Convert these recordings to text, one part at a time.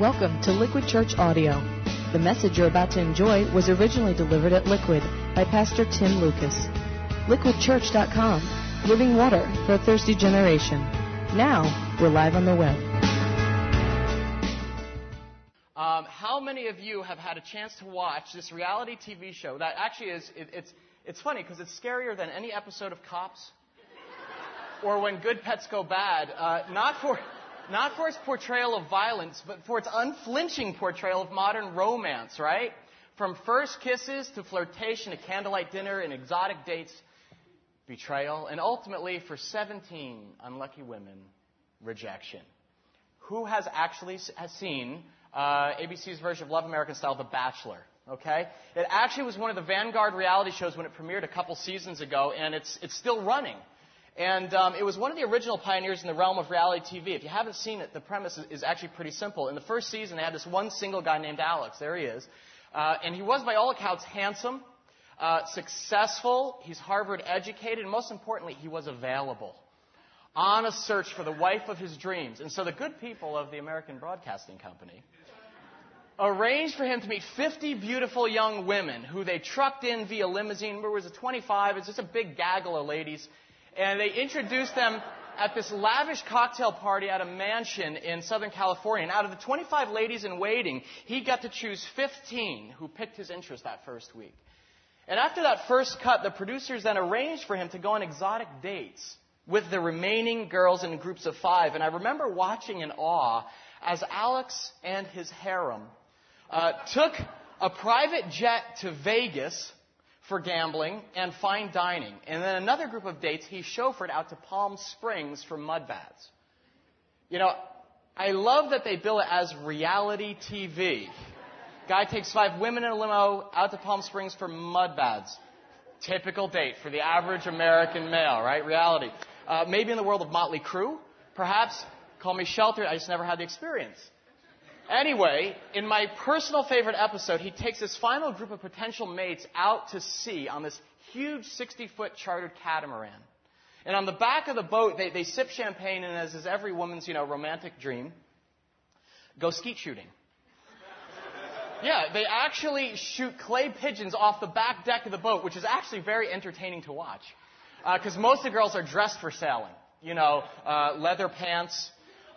Welcome to Liquid Church Audio. The message you're about to enjoy was originally delivered at Liquid by Pastor Tim Lucas. LiquidChurch.com, living water for a thirsty generation. Now, we're live on the web. Um, how many of you have had a chance to watch this reality TV show that actually is, it, it's, it's funny because it's scarier than any episode of Cops or When Good Pets Go Bad. Uh, not for not for its portrayal of violence, but for its unflinching portrayal of modern romance, right? From first kisses to flirtation to candlelight dinner and exotic dates, betrayal, and ultimately for 17 unlucky women, rejection. Who has actually has seen uh, ABC's version of Love American Style, The Bachelor? Okay, it actually was one of the vanguard reality shows when it premiered a couple seasons ago, and it's it's still running. And um, it was one of the original pioneers in the realm of reality TV. If you haven't seen it, the premise is, actually pretty simple. In the first season, they had this one single guy named Alex. There he is. Uh, and he was, by all accounts, handsome, uh, successful. He's Harvard educated. And most importantly, he was available on a search for the wife of his dreams. And so the good people of the American Broadcasting Company arranged for him to meet 50 beautiful young women who they trucked in via limousine. There was a 25. It's just a big gaggle of ladies and they introduced them at this lavish cocktail party at a mansion in Southern California. And out of the 25 ladies in waiting, he got to choose 15 who picked his interest that first week. And after that first cut, the producers then arranged for him to go on exotic dates with the remaining girls in groups of five. And I remember watching in awe as Alex and his harem uh, took a private jet to Vegas for gambling and fine dining. And then another group of dates, he chauffeured out to Palm Springs for mud baths. You know, I love that they bill it as reality TV. Guy takes five women in a limo out to Palm Springs for mud baths. Typical date for the average American male, right? Reality. Uh, maybe in the world of Motley Crue, perhaps. Call me sheltered. I just never had the experience. Anyway, in my personal favorite episode, he takes his final group of potential mates out to sea on this huge 60 foot chartered catamaran. And on the back of the boat, they, they sip champagne, and as is every woman's, you know, romantic dream, go skeet shooting. Yeah, they actually shoot clay pigeons off the back deck of the boat, which is actually very entertaining to watch. Because uh, most of the girls are dressed for sailing. You know, uh, leather pants,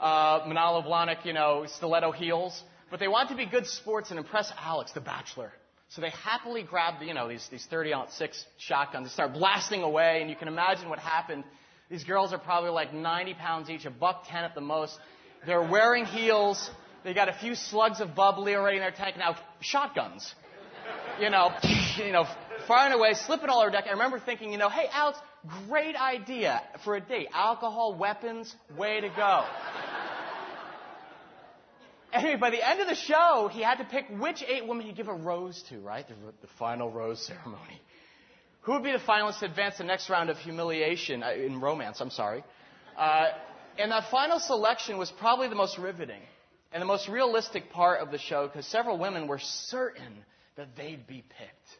uh, Blahnik, you know, stiletto heels. But they want to be good sports and impress Alex, the bachelor. So they happily grab, you know, these, these 30 six shotguns and start blasting away. And you can imagine what happened. These girls are probably like 90 pounds each, a buck 10 at the most. They're wearing heels. They got a few slugs of bubbly already in their tank. Now, shotguns. You know, you know, firing away, slipping all over deck. I remember thinking, you know, hey, Alex, great idea for a date. Alcohol, weapons, way to go. Anyway, by the end of the show, he had to pick which eight women he'd give a rose to, right? The, the final rose ceremony. Who would be the finalists to advance the next round of humiliation, uh, in romance, I'm sorry. Uh, and that final selection was probably the most riveting and the most realistic part of the show because several women were certain that they'd be picked.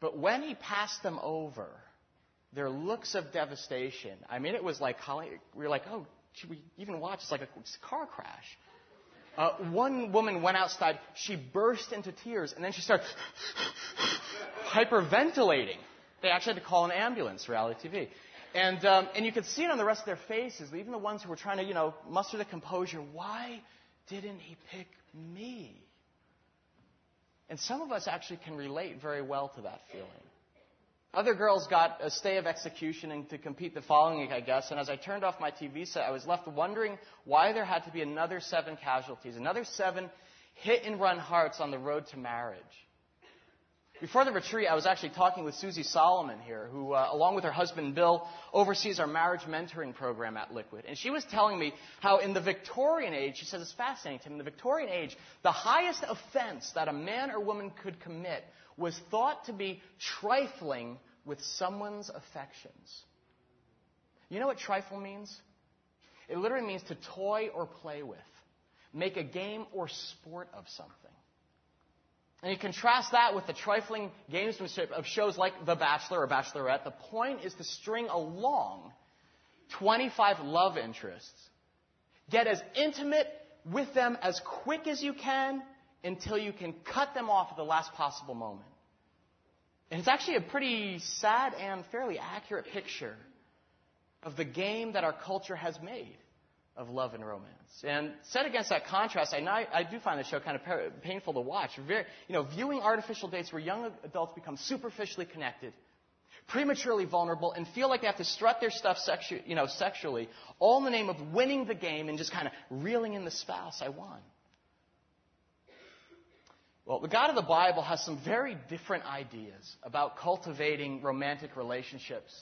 But when he passed them over, their looks of devastation, I mean, it was like, we were like, oh, should we even watch? It's like a car crash. Uh, one woman went outside. She burst into tears, and then she started hyperventilating. They actually had to call an ambulance, reality TV. And, um, and you could see it on the rest of their faces, even the ones who were trying to, you know, muster the composure. Why didn't he pick me? And some of us actually can relate very well to that feeling. Other girls got a stay of execution and to compete the following week, I guess. And as I turned off my TV set, I was left wondering why there had to be another seven casualties, another seven hit and run hearts on the road to marriage. Before the retreat, I was actually talking with Susie Solomon here, who, uh, along with her husband Bill, oversees our marriage mentoring program at Liquid. And she was telling me how in the Victorian age, she says it's fascinating to me, in the Victorian age, the highest offense that a man or woman could commit was thought to be trifling with someone's affections. You know what trifle means? It literally means to toy or play with, make a game or sport of something. And you contrast that with the trifling gamesmanship of shows like The Bachelor or Bachelorette. The point is to string along 25 love interests, get as intimate with them as quick as you can until you can cut them off at the last possible moment. And it's actually a pretty sad and fairly accurate picture of the game that our culture has made of love and romance. And set against that contrast, I, I do find the show kind of painful to watch. Very, you know, viewing artificial dates where young adults become superficially connected, prematurely vulnerable, and feel like they have to strut their stuff sexu- you know, sexually, all in the name of winning the game and just kind of reeling in the spouse I won. Well, the God of the Bible has some very different ideas about cultivating romantic relationships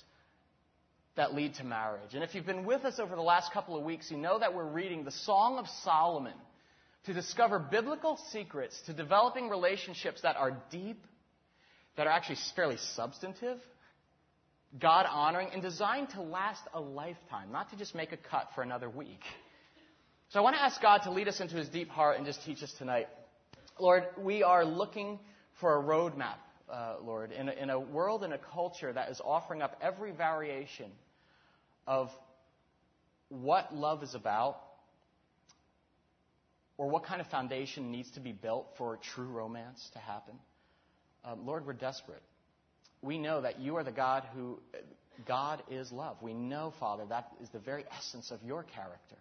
that lead to marriage. And if you've been with us over the last couple of weeks, you know that we're reading the Song of Solomon to discover biblical secrets to developing relationships that are deep, that are actually fairly substantive, God honoring, and designed to last a lifetime, not to just make a cut for another week. So I want to ask God to lead us into his deep heart and just teach us tonight. Lord, we are looking for a roadmap, uh, Lord, in a, in a world and a culture that is offering up every variation of what love is about or what kind of foundation needs to be built for true romance to happen. Um, Lord, we're desperate. We know that you are the God who, God is love. We know, Father, that is the very essence of your character.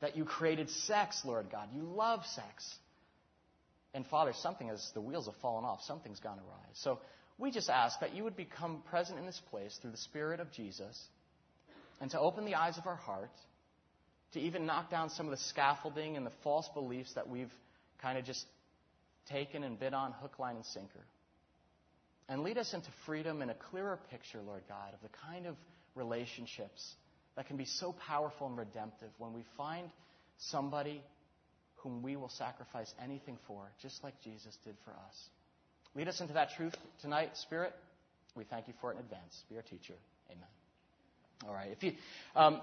That you created sex, Lord God. You love sex. And Father, something as the wheels have fallen off, something's gone awry. So we just ask that you would become present in this place through the Spirit of Jesus and to open the eyes of our heart, to even knock down some of the scaffolding and the false beliefs that we've kind of just taken and bid on hook, line, and sinker. And lead us into freedom and a clearer picture, Lord God, of the kind of relationships that can be so powerful and redemptive when we find somebody whom we will sacrifice anything for, just like Jesus did for us. Lead us into that truth tonight, Spirit. We thank you for it in advance. Be our teacher. Amen. All right. If you, um,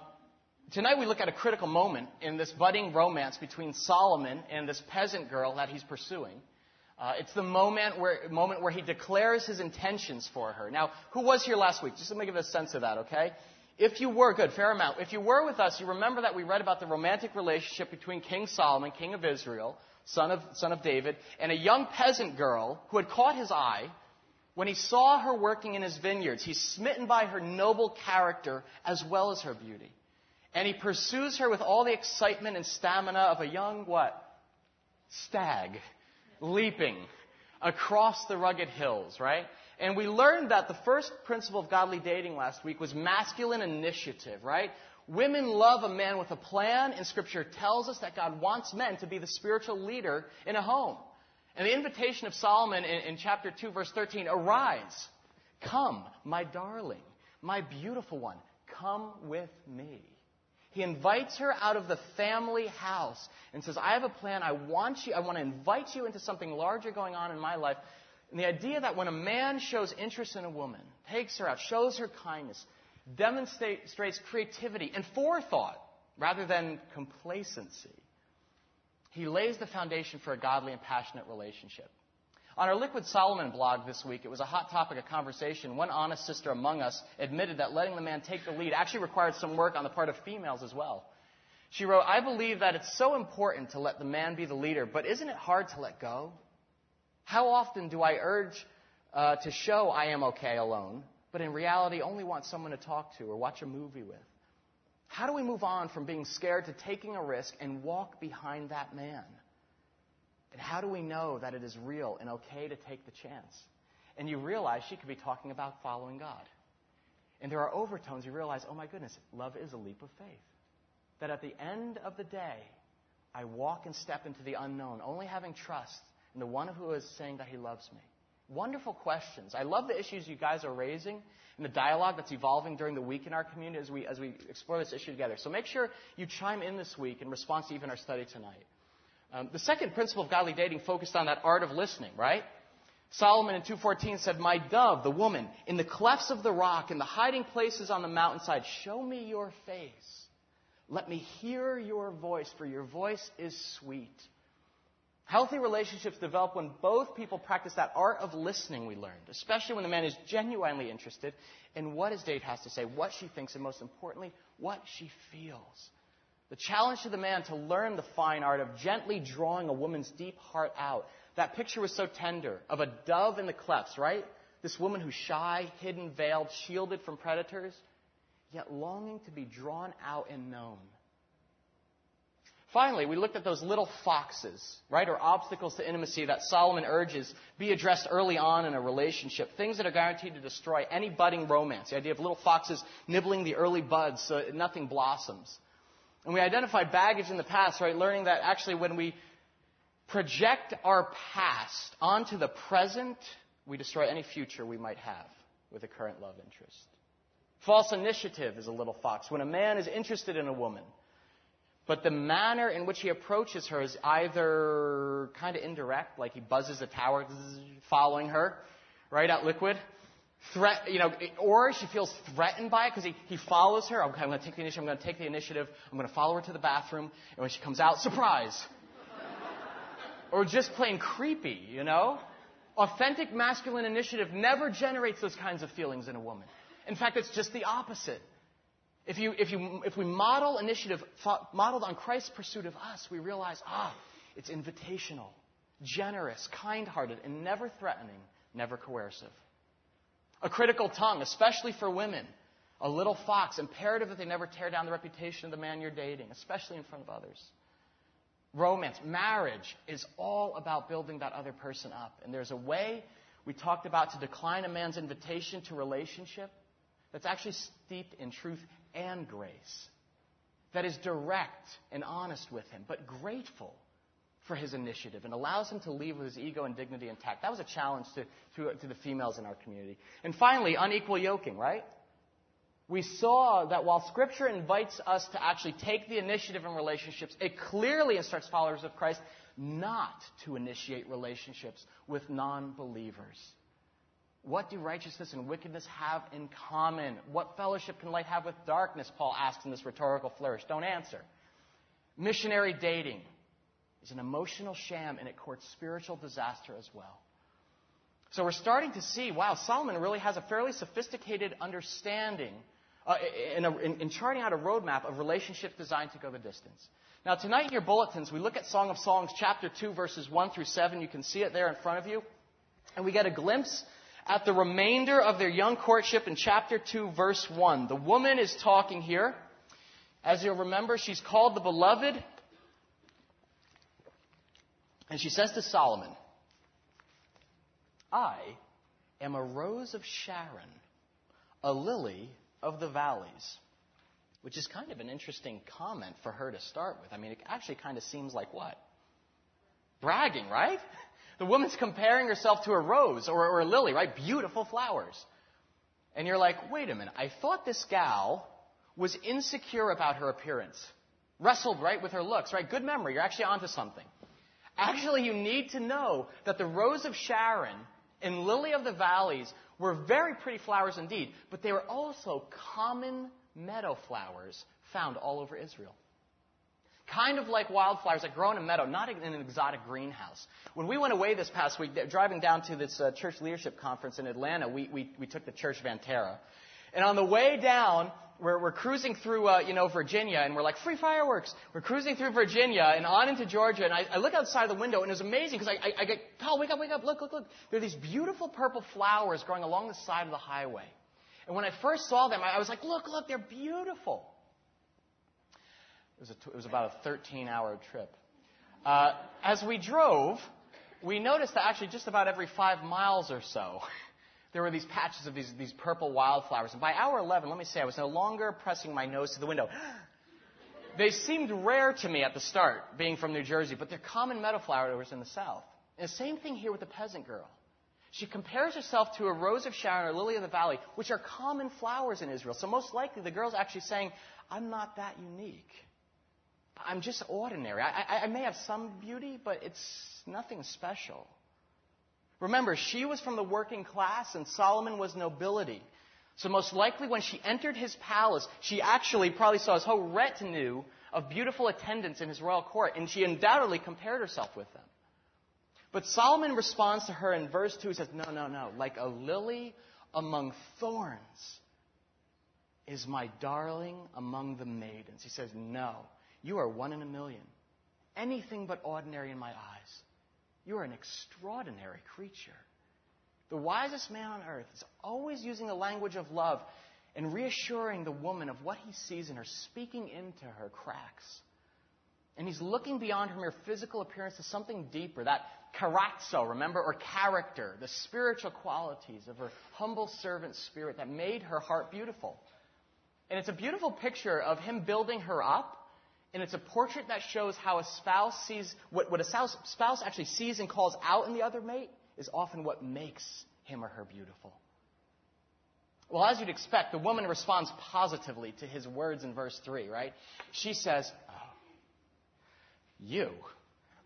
tonight we look at a critical moment in this budding romance between Solomon and this peasant girl that he's pursuing. Uh, it's the moment where, moment where he declares his intentions for her. Now, who was here last week? Just let me give a sense of that, okay? If you were, good, fair amount. If you were with us, you remember that we read about the romantic relationship between King Solomon, king of Israel, son of, son of David, and a young peasant girl who had caught his eye when he saw her working in his vineyards. He's smitten by her noble character as well as her beauty. And he pursues her with all the excitement and stamina of a young what? Stag leaping across the rugged hills, right? And we learned that the first principle of godly dating last week was masculine initiative, right? Women love a man with a plan, and Scripture tells us that God wants men to be the spiritual leader in a home. And the invitation of Solomon in, in chapter 2, verse 13 Arise, come, my darling, my beautiful one, come with me. He invites her out of the family house and says, I have a plan. I want you, I want to invite you into something larger going on in my life. And the idea that when a man shows interest in a woman, takes her out, shows her kindness, demonstrates creativity and forethought rather than complacency, he lays the foundation for a godly and passionate relationship. On our Liquid Solomon blog this week, it was a hot topic of conversation. One honest sister among us admitted that letting the man take the lead actually required some work on the part of females as well. She wrote, I believe that it's so important to let the man be the leader, but isn't it hard to let go? How often do I urge uh, to show I am okay alone, but in reality only want someone to talk to or watch a movie with? How do we move on from being scared to taking a risk and walk behind that man? And how do we know that it is real and okay to take the chance? And you realize she could be talking about following God. And there are overtones. You realize, oh my goodness, love is a leap of faith. That at the end of the day, I walk and step into the unknown, only having trust and the one who is saying that he loves me? Wonderful questions. I love the issues you guys are raising and the dialogue that's evolving during the week in our community as we, as we explore this issue together. So make sure you chime in this week in response to even our study tonight. Um, the second principle of godly dating focused on that art of listening, right? Solomon in 2.14 said, My dove, the woman, in the clefts of the rock, in the hiding places on the mountainside, show me your face. Let me hear your voice, for your voice is sweet. Healthy relationships develop when both people practice that art of listening we learned, especially when the man is genuinely interested in what his date has to say, what she thinks, and most importantly, what she feels. The challenge to the man to learn the fine art of gently drawing a woman's deep heart out. That picture was so tender of a dove in the clefts, right? This woman who's shy, hidden, veiled, shielded from predators, yet longing to be drawn out and known. Finally, we looked at those little foxes, right, or obstacles to intimacy that Solomon urges be addressed early on in a relationship. Things that are guaranteed to destroy any budding romance. The idea of little foxes nibbling the early buds so nothing blossoms. And we identified baggage in the past, right, learning that actually when we project our past onto the present, we destroy any future we might have with a current love interest. False initiative is a little fox. When a man is interested in a woman, but the manner in which he approaches her is either kind of indirect, like he buzzes a tower following her, right out liquid, threat, you know, or she feels threatened by it because he, he follows her. Okay, I'm going to take the initiative. I'm going to take the initiative. I'm going to follow her to the bathroom. And when she comes out, surprise. or just plain creepy, you know? Authentic masculine initiative never generates those kinds of feelings in a woman. In fact, it's just the opposite. If, you, if, you, if we model initiative modeled on Christ's pursuit of us, we realize, ah, it's invitational, generous, kind hearted, and never threatening, never coercive. A critical tongue, especially for women. A little fox, imperative that they never tear down the reputation of the man you're dating, especially in front of others. Romance, marriage is all about building that other person up. And there's a way we talked about to decline a man's invitation to relationship that's actually steeped in truth and grace. That is direct and honest with him, but grateful for his initiative and allows him to leave with his ego and dignity intact. That was a challenge to, to, to the females in our community. And finally, unequal yoking, right? We saw that while Scripture invites us to actually take the initiative in relationships, it clearly instructs followers of Christ not to initiate relationships with non believers. What do righteousness and wickedness have in common? What fellowship can light have with darkness? Paul asks in this rhetorical flourish. Don't answer. Missionary dating is an emotional sham and it courts spiritual disaster as well. So we're starting to see, wow, Solomon really has a fairly sophisticated understanding uh, in, a, in, in charting out a roadmap of relationships designed to go the distance. Now, tonight in your bulletins, we look at Song of Songs, chapter 2, verses 1 through 7. You can see it there in front of you. And we get a glimpse at the remainder of their young courtship in chapter 2, verse 1. The woman is talking here. As you'll remember, she's called the beloved. And she says to Solomon, I am a rose of Sharon, a lily of the valleys. Which is kind of an interesting comment for her to start with. I mean, it actually kind of seems like what? Bragging, right? The woman's comparing herself to a rose or, or a lily, right? Beautiful flowers. And you're like, wait a minute, I thought this gal was insecure about her appearance. Wrestled, right, with her looks, right? Good memory, you're actually onto something. Actually, you need to know that the rose of Sharon and lily of the valleys were very pretty flowers indeed, but they were also common meadow flowers found all over Israel. Kind of like wildflowers that grow in a meadow, not in an exotic greenhouse. When we went away this past week, driving down to this uh, church leadership conference in Atlanta, we, we, we took the church Vantera. And on the way down, we're, we're cruising through, uh, you know, Virginia, and we're like, free fireworks. We're cruising through Virginia and on into Georgia, and I, I look outside the window, and it was amazing because I, I, I get, Paul, wake up, wake up, look, look, look. There are these beautiful purple flowers growing along the side of the highway. And when I first saw them, I, I was like, look, look, they're beautiful. It was, a, it was about a 13 hour trip. Uh, as we drove, we noticed that actually just about every five miles or so, there were these patches of these, these purple wildflowers. And by hour 11, let me say, I was no longer pressing my nose to the window. they seemed rare to me at the start, being from New Jersey, but they're common meadow flowers in the South. And the same thing here with the peasant girl. She compares herself to a rose of Sharon or lily of the valley, which are common flowers in Israel. So most likely the girl's actually saying, I'm not that unique. I'm just ordinary. I, I, I may have some beauty, but it's nothing special. Remember, she was from the working class and Solomon was nobility. So most likely when she entered his palace, she actually probably saw his whole retinue of beautiful attendants in his royal court, and she undoubtedly compared herself with them. But Solomon responds to her in verse 2. He says, No, no, no. Like a lily among thorns is my darling among the maidens. He says, No. You are one in a million. Anything but ordinary in my eyes. You are an extraordinary creature. The wisest man on earth is always using the language of love and reassuring the woman of what he sees in her, speaking into her cracks. And he's looking beyond her mere physical appearance to something deeper, that carazzo, remember, or character, the spiritual qualities of her humble servant spirit that made her heart beautiful. And it's a beautiful picture of him building her up, and it's a portrait that shows how a spouse sees, what, what a spouse actually sees and calls out in the other mate is often what makes him or her beautiful. Well, as you'd expect, the woman responds positively to his words in verse 3, right? She says, you,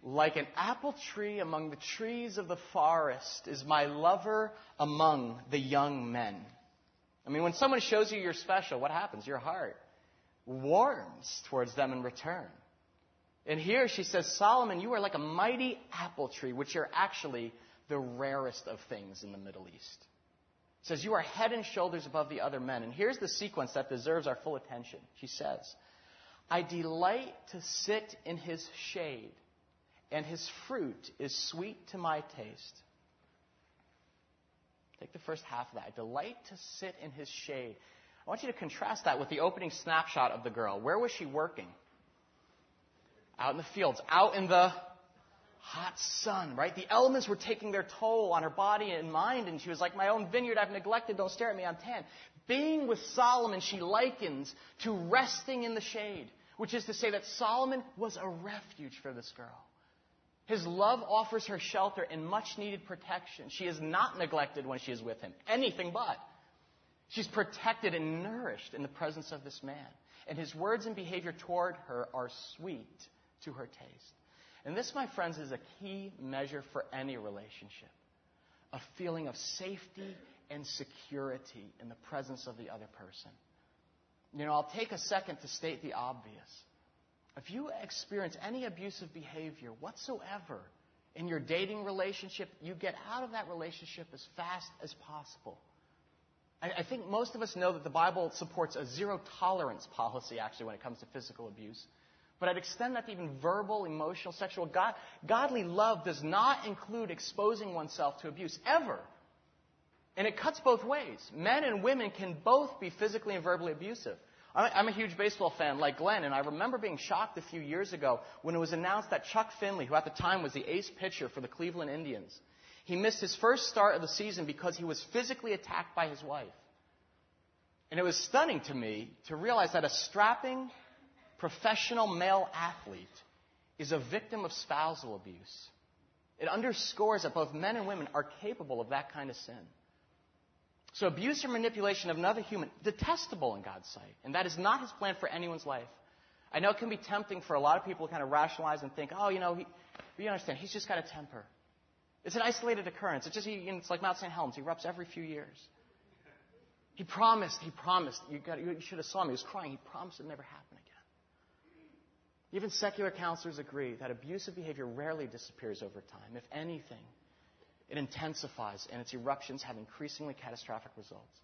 like an apple tree among the trees of the forest, is my lover among the young men. I mean, when someone shows you you're special, what happens? Your heart warms towards them in return. And here she says, Solomon, you are like a mighty apple tree, which are actually the rarest of things in the Middle East. It says, You are head and shoulders above the other men. And here's the sequence that deserves our full attention. She says, I delight to sit in his shade, and his fruit is sweet to my taste. Take the first half of that. I delight to sit in his shade. I want you to contrast that with the opening snapshot of the girl. Where was she working? Out in the fields, out in the hot sun, right? The elements were taking their toll on her body and mind, and she was like, My own vineyard I've neglected, don't stare at me, I'm tan. Being with Solomon, she likens to resting in the shade which is to say that Solomon was a refuge for this girl. His love offers her shelter and much needed protection. She is not neglected when she is with him, anything but. She's protected and nourished in the presence of this man. And his words and behavior toward her are sweet to her taste. And this, my friends, is a key measure for any relationship a feeling of safety and security in the presence of the other person. You know, I'll take a second to state the obvious. If you experience any abusive behavior whatsoever in your dating relationship, you get out of that relationship as fast as possible. I, think most of us know that the Bible supports a zero tolerance policy, actually, when it comes to physical abuse. But I'd extend that to even verbal, emotional, sexual. God, godly love does not include exposing oneself to abuse, ever. And it cuts both ways. Men and women can both be physically and verbally abusive. I'm a huge baseball fan like Glenn, and I remember being shocked a few years ago when it was announced that Chuck Finley, who at the time was the ace pitcher for the Cleveland Indians, he missed his first start of the season because he was physically attacked by his wife. And it was stunning to me to realize that a strapping professional male athlete is a victim of spousal abuse. It underscores that both men and women are capable of that kind of sin. So abuse or manipulation of another human, detestable in God's sight. And that is not his plan for anyone's life. I know it can be tempting for a lot of people to kind of rationalize and think, oh, you know, he, you understand, he's just got a temper. It's an isolated occurrence. It's just, it's like Mount St. Helens. He erupts every few years. He promised, he promised. You, got, you should have saw him. He was crying. He promised it would never happen again. Even secular counselors agree that abusive behavior rarely disappears over time. If anything, it intensifies and its eruptions have increasingly catastrophic results.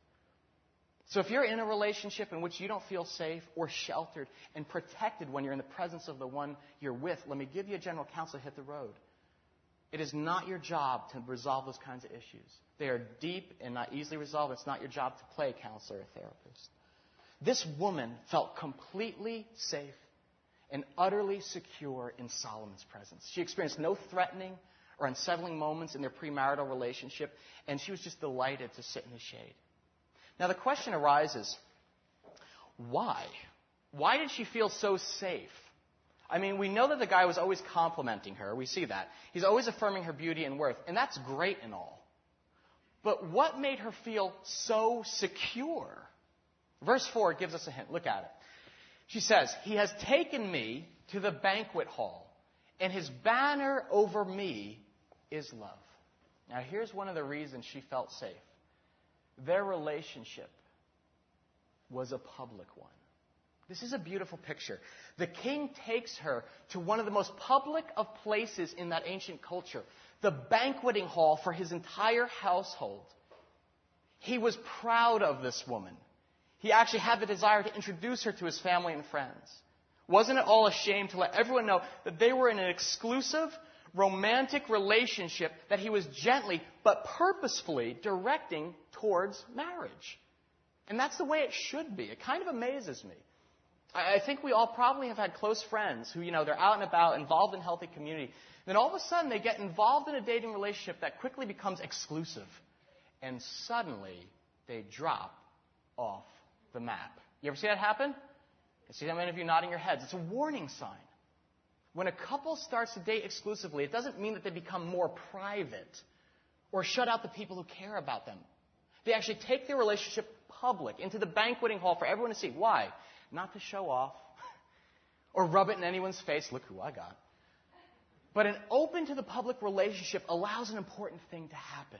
So if you're in a relationship in which you don't feel safe or sheltered and protected when you're in the presence of the one you're with, let me give you a general counsel hit the road. It is not your job to resolve those kinds of issues. They are deep and not easily resolved. It's not your job to play counselor or therapist. This woman felt completely safe and utterly secure in Solomon's presence. She experienced no threatening, or unsettling moments in their premarital relationship, and she was just delighted to sit in the shade. Now, the question arises why? Why did she feel so safe? I mean, we know that the guy was always complimenting her. We see that. He's always affirming her beauty and worth, and that's great and all. But what made her feel so secure? Verse 4 gives us a hint. Look at it. She says, He has taken me to the banquet hall, and his banner over me is love. Now, here's one of the reasons she felt safe their relationship was a public one. This is a beautiful picture. The king takes her to one of the most public of places in that ancient culture, the banqueting hall for his entire household. He was proud of this woman. He actually had the desire to introduce her to his family and friends. wasn't at all ashamed to let everyone know that they were in an exclusive, romantic relationship that he was gently but purposefully directing towards marriage. And that's the way it should be. It kind of amazes me. I think we all probably have had close friends who, you know, they're out and about, involved in healthy community. Then all of a sudden they get involved in a dating relationship that quickly becomes exclusive. And suddenly they drop off the map. You ever see that happen? I see that many of you nodding your heads. It's a warning sign. When a couple starts to date exclusively, it doesn't mean that they become more private or shut out the people who care about them. They actually take their relationship public, into the banqueting hall for everyone to see. Why? Not to show off or rub it in anyone's face. Look who I got. But an open to the public relationship allows an important thing to happen.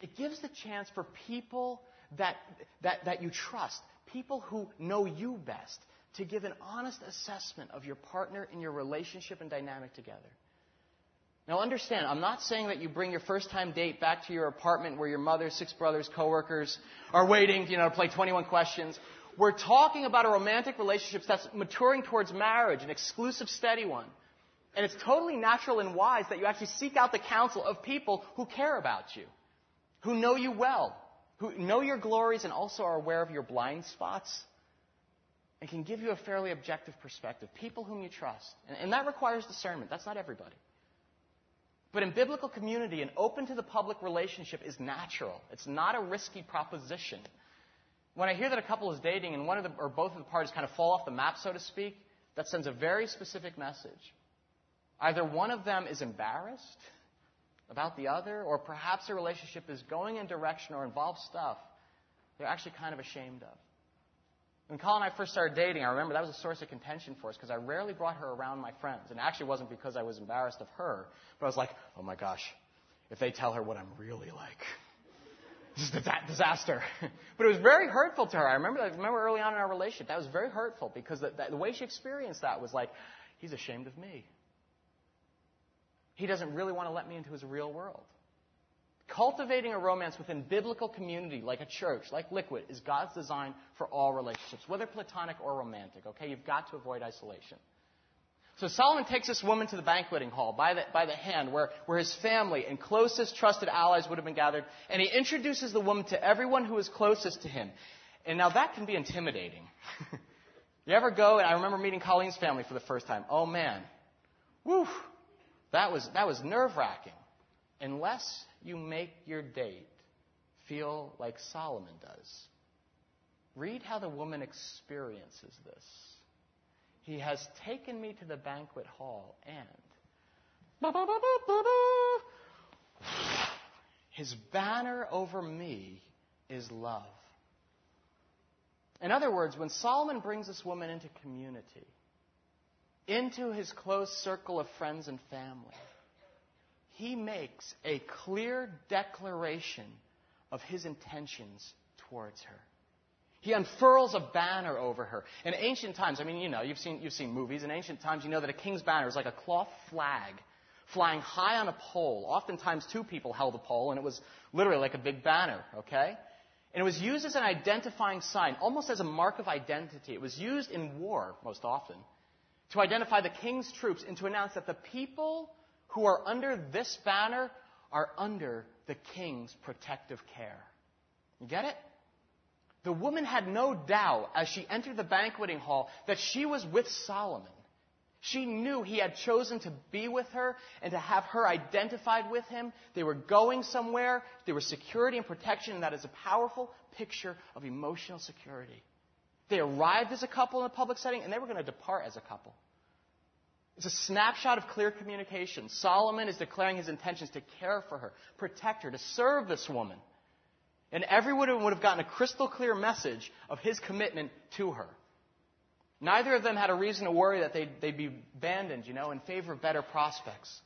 It gives the chance for people that, that, that you trust, people who know you best, to give an honest assessment of your partner in your relationship and dynamic together. Now understand, I'm not saying that you bring your first time date back to your apartment where your mother, six brothers, coworkers are waiting, you know, to play 21 questions. We're talking about a romantic relationship that's maturing towards marriage, an exclusive, steady one. And it's totally natural and wise that you actually seek out the counsel of people who care about you, who know you well, who know your glories and also are aware of your blind spots and can give you a fairly objective perspective. People whom you trust. And, and that requires discernment. That's not everybody. But in biblical community, an open to the public relationship is natural. It's not a risky proposition. When I hear that a couple is dating and one of the, or both of the parties kind of fall off the map, so to speak, that sends a very specific message. Either one of them is embarrassed about the other, or perhaps the relationship is going in direction or involves stuff they're actually kind of ashamed of. When Colleen and I first started dating, I remember that was a source of contention for us because I rarely brought her around my friends. And it actually wasn't because I was embarrassed of her, but I was like, oh my gosh, if they tell her what I'm really like, this is a disaster. but it was very hurtful to her. I remember, I remember early on in our relationship, that was very hurtful because the, the way she experienced that was like, he's ashamed of me. He doesn't really want to let me into his real world. Cultivating a romance within biblical community, like a church, like Liquid, is God's design for all relationships, whether platonic or romantic. Okay, you've got to avoid isolation. So Solomon takes this woman to the banqueting hall by the, by the hand, where, where his family and closest trusted allies would have been gathered, and he introduces the woman to everyone who is closest to him. And now that can be intimidating. you ever go, and I remember meeting Colleen's family for the first time. Oh man, whew, that was, that was nerve wracking. Unless you make your date feel like Solomon does. Read how the woman experiences this. He has taken me to the banquet hall and his banner over me is love. In other words, when Solomon brings this woman into community, into his close circle of friends and family, he makes a clear declaration of his intentions towards her. He unfurls a banner over her. In ancient times, I mean, you know, you've seen, you've seen movies. In ancient times, you know that a king's banner is like a cloth flag flying high on a pole. Oftentimes, two people held a pole, and it was literally like a big banner, okay? And it was used as an identifying sign, almost as a mark of identity. It was used in war, most often, to identify the king's troops and to announce that the people who are under this banner are under the king's protective care. You get it? The woman had no doubt as she entered the banqueting hall that she was with Solomon. She knew he had chosen to be with her and to have her identified with him. They were going somewhere. There was security and protection, and that is a powerful picture of emotional security. They arrived as a couple in a public setting, and they were going to depart as a couple. It's a snapshot of clear communication. Solomon is declaring his intentions to care for her, protect her, to serve this woman. And everyone would have gotten a crystal clear message of his commitment to her. Neither of them had a reason to worry that they'd, they'd be abandoned, you know, in favor of better prospects.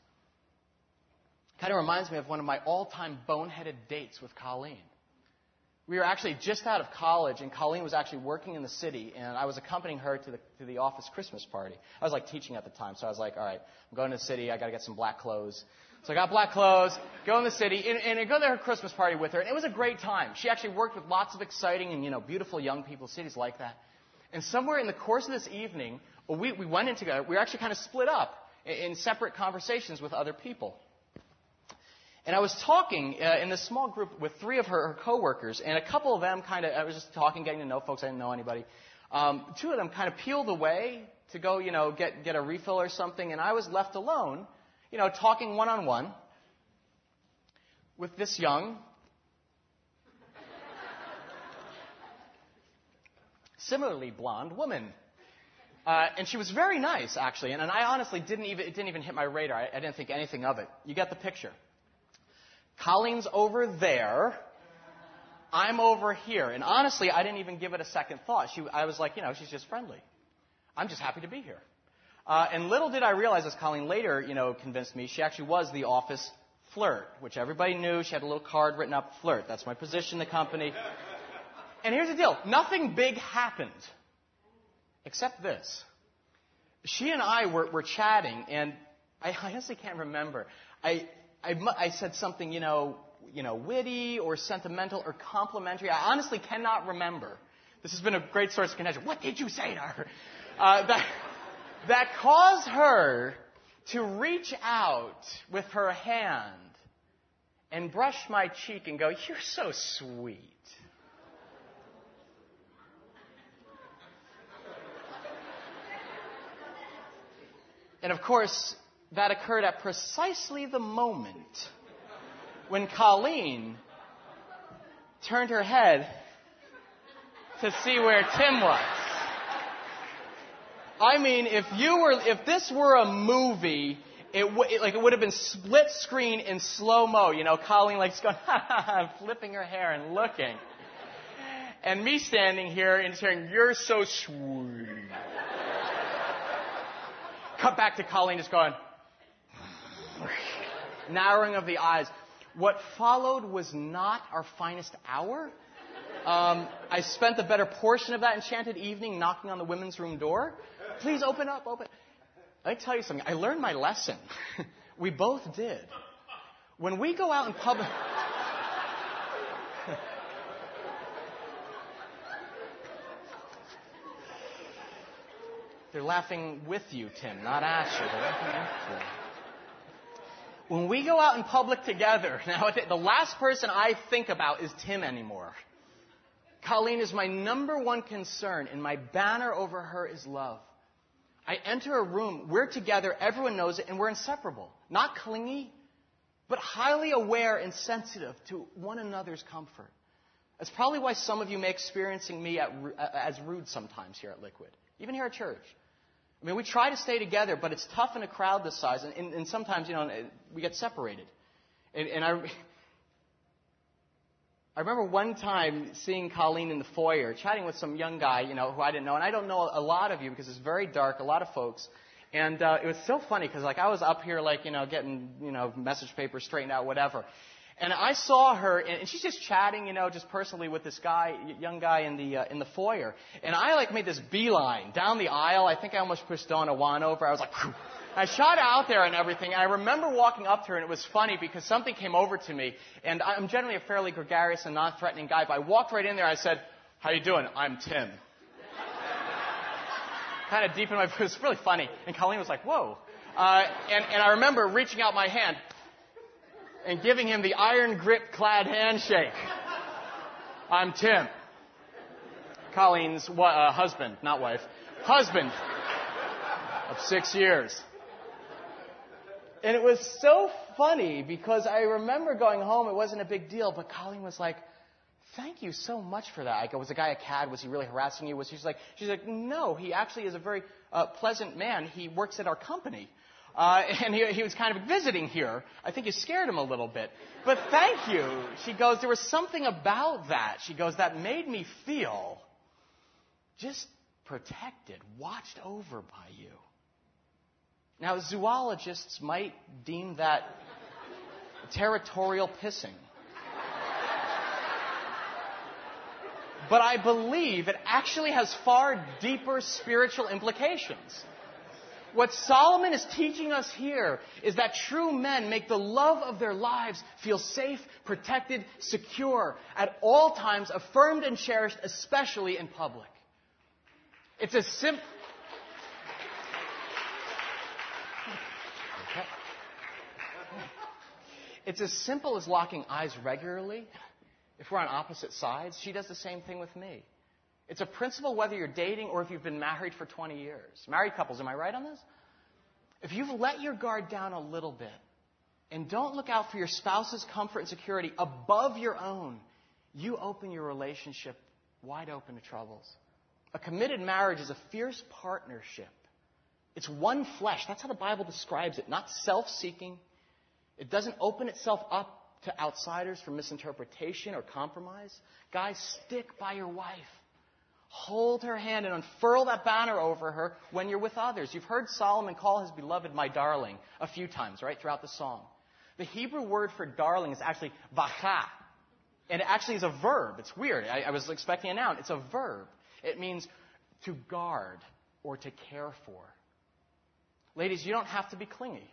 Kind of reminds me of one of my all time boneheaded dates with Colleen we were actually just out of college, and Colleen was actually working in the city, and I was accompanying her to the, to the office Christmas party. I was like teaching at the time, so I was like, all right, I'm going to the city, I got to get some black clothes. So I got black clothes, go in the city, and, and I go to her Christmas party with her, and it was a great time. She actually worked with lots of exciting and, you know, beautiful young people, cities like that. And somewhere in the course of this evening, we, we went in together. We were actually kind of split up in, in separate conversations with other people. And I was talking uh, in this small group with three of her, her coworkers, and a couple of them kind of, I was just talking, getting to know folks. I didn't know anybody. Um, two of them kind of peeled away to go, you know, get, get a refill or something, and I was left alone, you know, talking one on one with this young, similarly blonde woman. Uh, and she was very nice, actually, and, and I honestly didn't even, it didn't even hit my radar. I, I didn't think anything of it. You get the picture. Colleen's over there. I'm over here. And honestly, I didn't even give it a second thought. She, I was like, you know, she's just friendly. I'm just happy to be here. Uh, and little did I realize, as Colleen later, you know, convinced me, she actually was the office flirt, which everybody knew. She had a little card written up, flirt. That's my position in the company. And here's the deal. Nothing big happened. Except this. She and I were, were chatting, and I honestly can't remember. I, I, I said something, you know, you know, witty or sentimental or complimentary. I honestly cannot remember. This has been a great source of contention. What did you say to her? Uh, that, that caused her to reach out with her hand and brush my cheek and go, You're so sweet. And of course, that occurred at precisely the moment when Colleen turned her head to see where Tim was. I mean, if you were, if this were a movie, it, w- it like it would have been split screen in slow mo. You know, Colleen like going, ha ha ha, flipping her hair and looking, and me standing here and saying, "You're so sweet." Cut back to Colleen just going, narrowing of the eyes. What followed was not our finest hour. Um, I spent the better portion of that enchanted evening knocking on the women's room door. Please open up, open. Me tell you something. I learned my lesson. we both did. When we go out in public. They're laughing with you, Tim, not at you. They're laughing at you. When we go out in public together, now the last person I think about is Tim anymore. Colleen is my number one concern, and my banner over her is love. I enter a room, we're together, everyone knows it, and we're inseparable. Not clingy, but highly aware and sensitive to one another's comfort. That's probably why some of you may experiencing me at, uh, as rude sometimes here at Liquid, even here at church. I mean, we try to stay together, but it's tough in a crowd this size, and, and, and sometimes, you know, we get separated. And, and I, I remember one time seeing Colleen in the foyer, chatting with some young guy, you know, who I didn't know, and I don't know a lot of you because it's very dark, a lot of folks. And uh, it was so funny because, like, I was up here, like, you know, getting, you know, message papers straightened out, whatever. And I saw her, and she's just chatting, you know, just personally with this guy, young guy in the uh, in the foyer. And I like made this beeline down the aisle. I think I almost pushed Donna Juan over. I was like. I shot out there and everything. And I remember walking up to her, and it was funny because something came over to me. And I'm generally a fairly gregarious and non-threatening guy, but I walked right in there. and I said, "How you doing? I'm Tim." kind of deep in my voice. It was really funny. And Colleen was like, "Whoa." Uh, and, and I remember reaching out my hand and giving him the iron grip clad handshake. I'm Tim. Colleen's uh, husband, not wife. Husband of six years. And it was so funny because I remember going home, it wasn't a big deal, but Colleen was like, Thank you so much for that. I go, was the guy a cad? Was he really harassing you? Was she's like, she's like, no, he actually is a very uh, pleasant man. He works at our company. Uh, and he, he was kind of visiting here. I think you scared him a little bit. But thank you. She goes, there was something about that. She goes, that made me feel just protected, watched over by you. Now, zoologists might deem that territorial pissing. But I believe it actually has far deeper spiritual implications. What Solomon is teaching us here is that true men make the love of their lives feel safe, protected, secure, at all times, affirmed and cherished, especially in public. It's a simple. It's as simple as locking eyes regularly. If we're on opposite sides, she does the same thing with me. It's a principle whether you're dating or if you've been married for 20 years. Married couples, am I right on this? If you've let your guard down a little bit and don't look out for your spouse's comfort and security above your own, you open your relationship wide open to troubles. A committed marriage is a fierce partnership. It's one flesh. That's how the Bible describes it, not self seeking. It doesn't open itself up to outsiders for misinterpretation or compromise. Guys, stick by your wife. Hold her hand and unfurl that banner over her when you're with others. You've heard Solomon call his beloved my darling a few times, right, throughout the song. The Hebrew word for darling is actually vacha. And it actually is a verb. It's weird. I, I was expecting a noun. It's a verb. It means to guard or to care for. Ladies, you don't have to be clingy.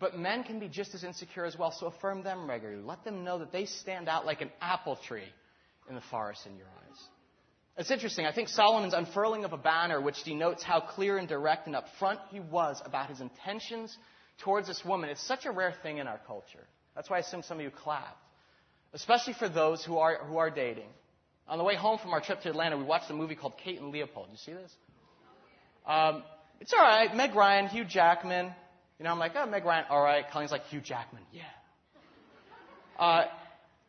But men can be just as insecure as well, so affirm them regularly. Let them know that they stand out like an apple tree in the forest in your eyes. It's interesting. I think Solomon's unfurling of a banner, which denotes how clear and direct and upfront he was about his intentions towards this woman, is such a rare thing in our culture. That's why I assume some of you clapped, especially for those who are, who are dating. On the way home from our trip to Atlanta, we watched a movie called Kate and Leopold. You see this? Um, it's all right. Meg Ryan, Hugh Jackman. You know, I'm like, oh, Meg Ryan, all right. Colleen's like, Hugh Jackman, yeah. Uh,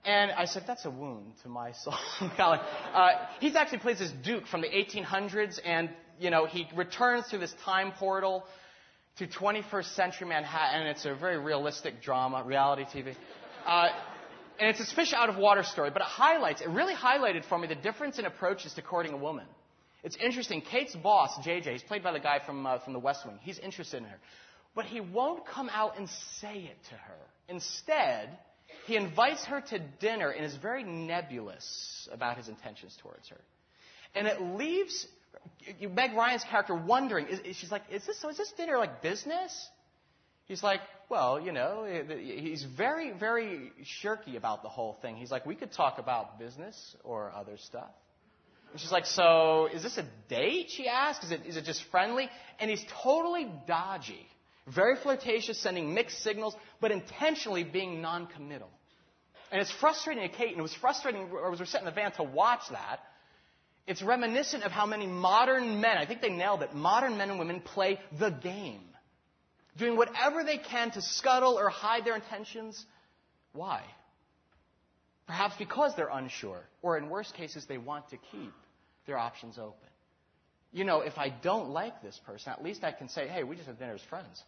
and I said, that's a wound to my soul, Colleen. Uh, he actually plays this Duke from the 1800s, and, you know, he returns through this time portal to 21st century Manhattan, and it's a very realistic drama, reality TV. Uh, and it's this fish out of water story, but it highlights, it really highlighted for me the difference in approaches to courting a woman. It's interesting. Kate's boss, JJ, he's played by the guy from, uh, from The West Wing. He's interested in her. But he won't come out and say it to her. Instead, he invites her to dinner and is very nebulous about his intentions towards her. And it leaves Meg Ryan's character wondering, is, she's like, is this, so is this dinner like business? He's like, well, you know, he's very, very shirky about the whole thing. He's like, we could talk about business or other stuff. And she's like, So is this a date? She asks. Is it, is it just friendly? And he's totally dodgy, very flirtatious, sending mixed signals, but intentionally being non committal. And it's frustrating to Kate, and it was frustrating as we're sitting in the van to watch that. It's reminiscent of how many modern men, I think they nailed it, modern men and women play the game. Doing whatever they can to scuttle or hide their intentions. Why? Perhaps because they're unsure, or in worst cases, they want to keep their options open. You know, if I don't like this person, at least I can say, hey, we just had dinner as friends.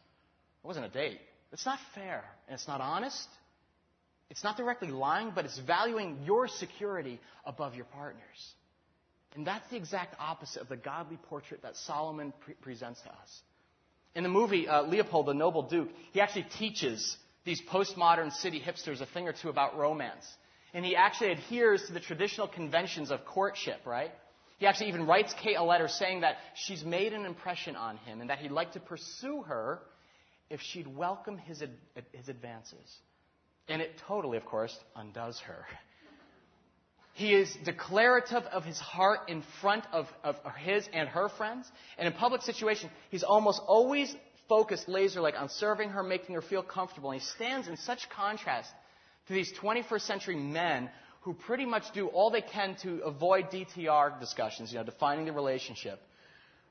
It wasn't a date. It's not fair, and it's not honest. It's not directly lying, but it's valuing your security above your partner's. And that's the exact opposite of the godly portrait that Solomon pre- presents to us. In the movie uh, Leopold, the Noble Duke, he actually teaches these postmodern city hipsters a thing or two about romance. And he actually adheres to the traditional conventions of courtship, right? He actually even writes Kate a letter saying that she's made an impression on him and that he'd like to pursue her if she'd welcome his, ad- his advances. And it totally, of course, undoes her. He is declarative of his heart in front of, of his and her friends. And in public situations, he's almost always focused laser like on serving her, making her feel comfortable. And he stands in such contrast to these 21st century men who pretty much do all they can to avoid DTR discussions, you know, defining the relationship,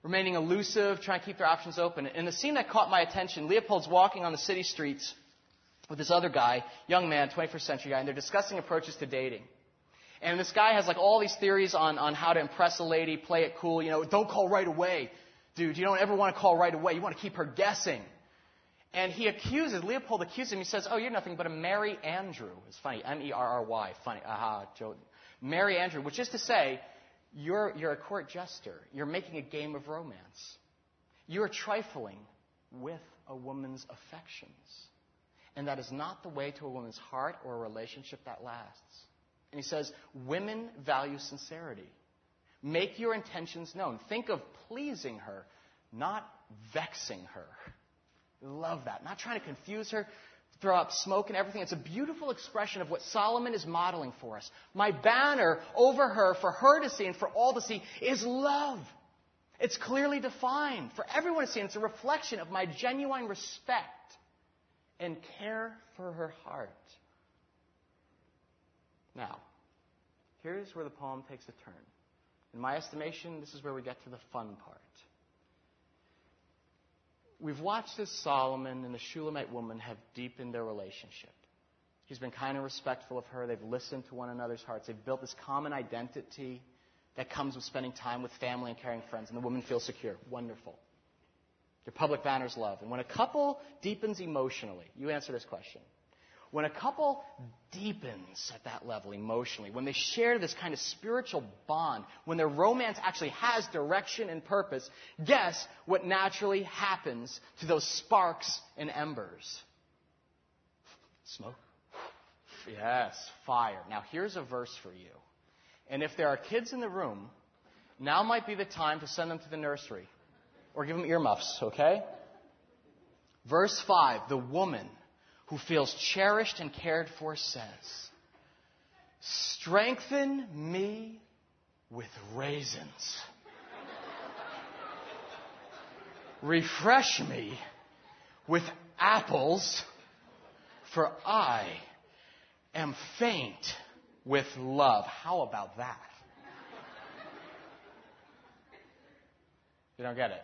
remaining elusive, trying to keep their options open. And the scene that caught my attention, Leopold's walking on the city streets with this other guy, young man, 21st century guy, and they're discussing approaches to dating. And this guy has like all these theories on, on how to impress a lady, play it cool, you know, don't call right away. Dude, you don't ever want to call right away. You want to keep her guessing. And he accuses, Leopold accuses him. He says, Oh, you're nothing but a Merry Andrew. It's funny. M E R R Y. Funny. Aha, Joe. Merry Andrew, which is to say, you're, you're a court jester. You're making a game of romance. You're trifling with a woman's affections. And that is not the way to a woman's heart or a relationship that lasts. And he says, Women value sincerity. Make your intentions known. Think of pleasing her, not vexing her. Love that. Not trying to confuse her, throw up smoke and everything. It's a beautiful expression of what Solomon is modeling for us. My banner over her, for her to see and for all to see, is love. It's clearly defined for everyone to see. And it's a reflection of my genuine respect and care for her heart. Now, here's where the poem takes a turn. In my estimation, this is where we get to the fun part. We've watched as Solomon and the Shulamite woman have deepened their relationship. He's been kind and respectful of her. They've listened to one another's hearts. They've built this common identity that comes with spending time with family and caring friends, and the woman feels secure. Wonderful. Your public banner's love. And when a couple deepens emotionally, you answer this question. When a couple deepens at that level emotionally, when they share this kind of spiritual bond, when their romance actually has direction and purpose, guess what naturally happens to those sparks and embers? Smoke. Yes, fire. Now here's a verse for you. And if there are kids in the room, now might be the time to send them to the nursery or give them earmuffs, okay? Verse 5 The woman who feels cherished and cared for says, Strengthen me with raisins. Refresh me with apples, for I am faint with love. How about that? You don't get it.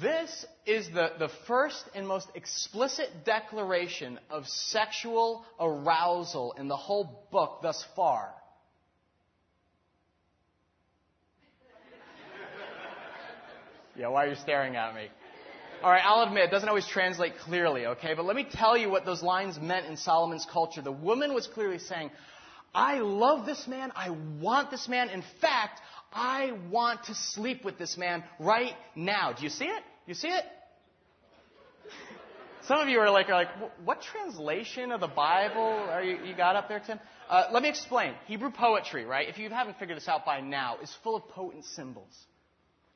This is the, the first and most explicit declaration of sexual arousal in the whole book thus far. yeah, why are you staring at me? All right, I'll admit, it doesn't always translate clearly, okay? But let me tell you what those lines meant in Solomon's culture. The woman was clearly saying, I love this man. I want this man. In fact, I want to sleep with this man right now. Do you see it? You see it? Some of you are like, are like, what translation of the Bible are you, you got up there, Tim? Uh, let me explain. Hebrew poetry, right? If you haven't figured this out by now, is full of potent symbols,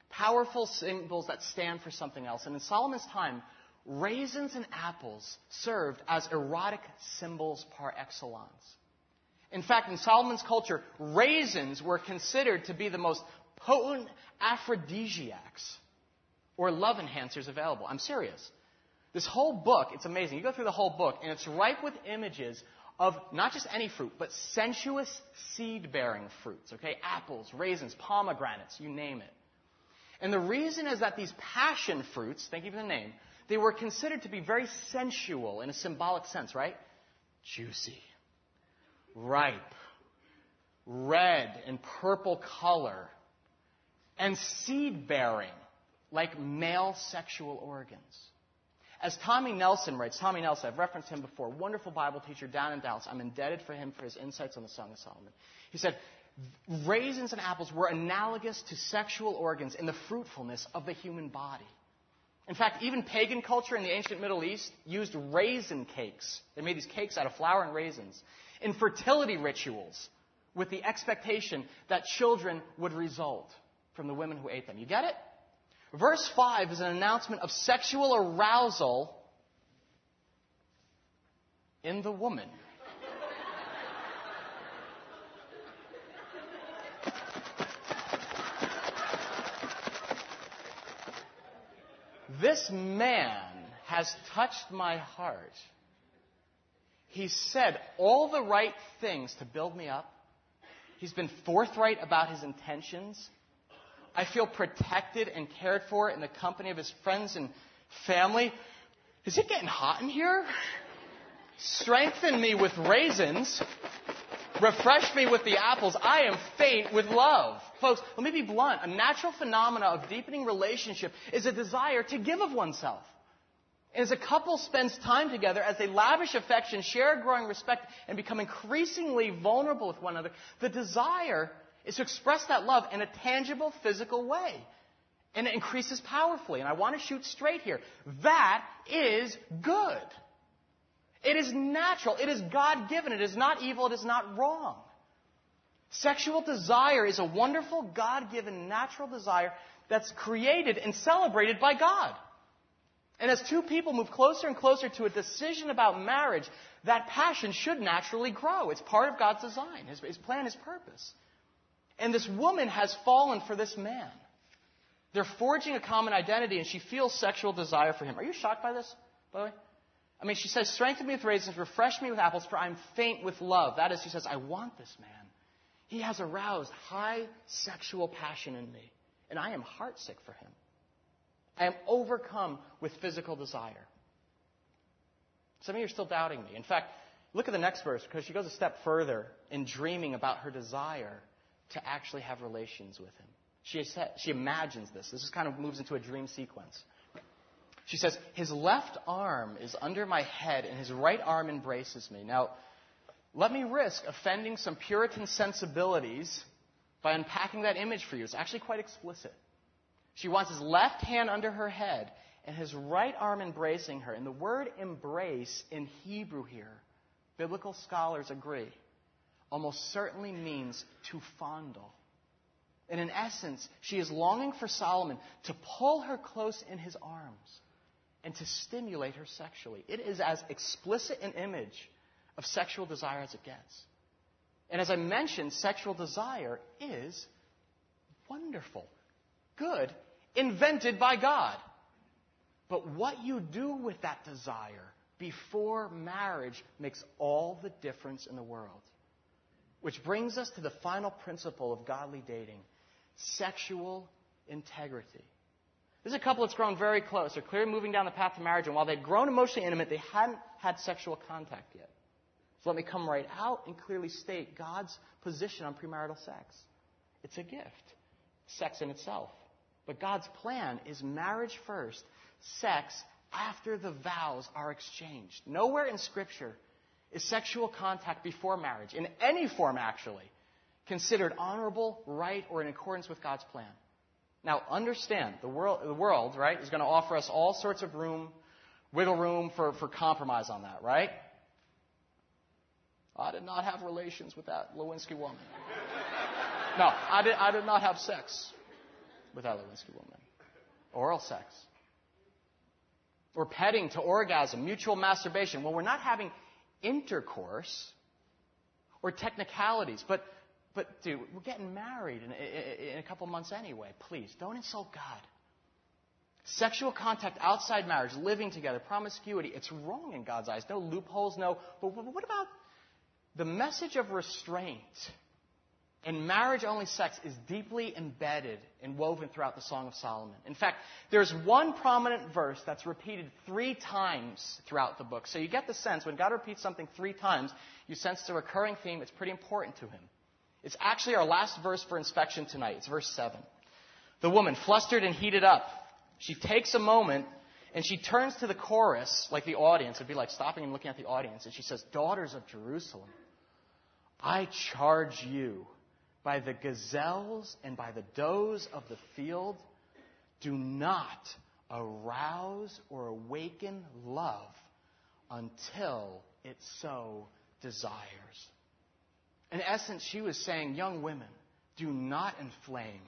powerful symbols that stand for something else. And in Solomon's time, raisins and apples served as erotic symbols par excellence. In fact, in Solomon's culture, raisins were considered to be the most potent aphrodisiacs or love enhancers available. I'm serious. This whole book, it's amazing. You go through the whole book, and it's ripe with images of not just any fruit, but sensuous seed bearing fruits, okay? Apples, raisins, pomegranates, you name it. And the reason is that these passion fruits, thank you for the name, they were considered to be very sensual in a symbolic sense, right? Juicy, ripe, red and purple color, and seed bearing like male sexual organs. As Tommy Nelson writes, Tommy Nelson, I've referenced him before, wonderful Bible teacher down in Dallas. I'm indebted for him for his insights on the Song of Solomon. He said, raisins and apples were analogous to sexual organs in the fruitfulness of the human body. In fact, even pagan culture in the ancient Middle East used raisin cakes. They made these cakes out of flour and raisins in fertility rituals with the expectation that children would result from the women who ate them. You get it? Verse 5 is an announcement of sexual arousal in the woman. this man has touched my heart. He said all the right things to build me up. He's been forthright about his intentions. I feel protected and cared for in the company of his friends and family. Is it getting hot in here? Strengthen me with raisins. Refresh me with the apples. I am faint with love. Folks, let me be blunt. A natural phenomena of deepening relationship is a desire to give of oneself. And as a couple spends time together, as they lavish affection, share growing respect, and become increasingly vulnerable with one another, the desire is to express that love in a tangible, physical way. And it increases powerfully. And I want to shoot straight here. That is good. It is natural. It is God given. It is not evil. It is not wrong. Sexual desire is a wonderful, God given, natural desire that's created and celebrated by God. And as two people move closer and closer to a decision about marriage, that passion should naturally grow. It's part of God's design, His, his plan, His purpose. And this woman has fallen for this man. They're forging a common identity, and she feels sexual desire for him. Are you shocked by this, by the way? I mean, she says, Strengthen me with raisins, refresh me with apples, for I'm faint with love. That is, she says, I want this man. He has aroused high sexual passion in me, and I am heartsick for him. I am overcome with physical desire. Some of you are still doubting me. In fact, look at the next verse because she goes a step further in dreaming about her desire to actually have relations with him. She, said, she imagines this. This kind of moves into a dream sequence. She says, His left arm is under my head, and his right arm embraces me. Now, let me risk offending some Puritan sensibilities by unpacking that image for you. It's actually quite explicit. She wants his left hand under her head and his right arm embracing her. And the word embrace in Hebrew here, biblical scholars agree, almost certainly means to fondle. And in essence, she is longing for Solomon to pull her close in his arms and to stimulate her sexually. It is as explicit an image of sexual desire as it gets. And as I mentioned, sexual desire is wonderful, good, invented by God. But what you do with that desire before marriage makes all the difference in the world. Which brings us to the final principle of godly dating sexual integrity. There's a couple that's grown very close. They're clearly moving down the path to marriage, and while they'd grown emotionally intimate, they hadn't had sexual contact yet. So let me come right out and clearly state God's position on premarital sex. It's a gift, sex in itself. But God's plan is marriage first, sex after the vows are exchanged. Nowhere in Scripture is sexual contact before marriage, in any form actually, considered honorable, right, or in accordance with God's plan. Now, understand, the world, the world, right, is going to offer us all sorts of room, wiggle room for, for compromise on that, right? I did not have relations with that Lewinsky woman. No, I did, I did not have sex with that Lewinsky woman. Oral sex. Or petting to orgasm, mutual masturbation. Well, we're not having intercourse or technicalities, but but, dude, we're getting married in, in, a couple months anyway. Please, don't insult God. Sexual contact outside marriage, living together, promiscuity, it's wrong in God's eyes. No loopholes, no. But what about the message of restraint? And marriage only sex is deeply embedded and woven throughout the Song of Solomon. In fact, there's one prominent verse that's repeated three times throughout the book. So you get the sense when God repeats something three times, you sense the recurring theme, it's pretty important to him. It's actually our last verse for inspection tonight. It's verse 7. The woman, flustered and heated up, she takes a moment and she turns to the chorus, like the audience. It'd be like stopping and looking at the audience. And she says, Daughters of Jerusalem, I charge you by the gazelles and by the does of the field, do not arouse or awaken love until it so desires. In essence, she was saying, young women, do not inflame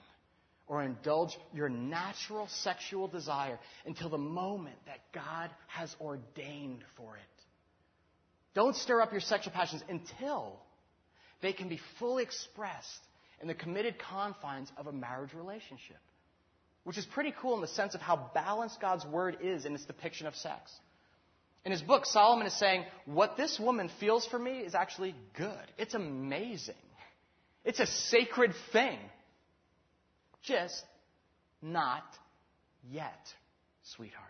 or indulge your natural sexual desire until the moment that God has ordained for it. Don't stir up your sexual passions until they can be fully expressed in the committed confines of a marriage relationship. Which is pretty cool in the sense of how balanced God's word is in its depiction of sex. In his book, Solomon is saying, What this woman feels for me is actually good. It's amazing. It's a sacred thing. Just not yet, sweetheart.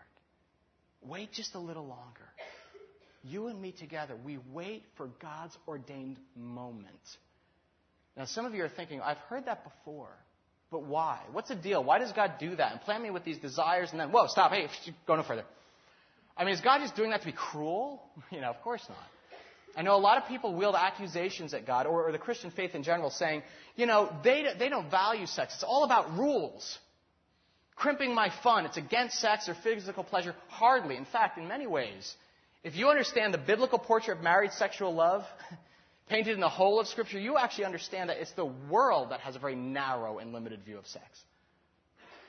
Wait just a little longer. You and me together, we wait for God's ordained moment. Now, some of you are thinking, I've heard that before, but why? What's the deal? Why does God do that and plant me with these desires and then, whoa, stop, hey, go no further. I mean, is God just doing that to be cruel? You know, of course not. I know a lot of people wield accusations at God or, or the Christian faith in general saying, you know, they, they don't value sex. It's all about rules. Crimping my fun. It's against sex or physical pleasure. Hardly. In fact, in many ways, if you understand the biblical portrait of married sexual love, painted in the whole of Scripture, you actually understand that it's the world that has a very narrow and limited view of sex.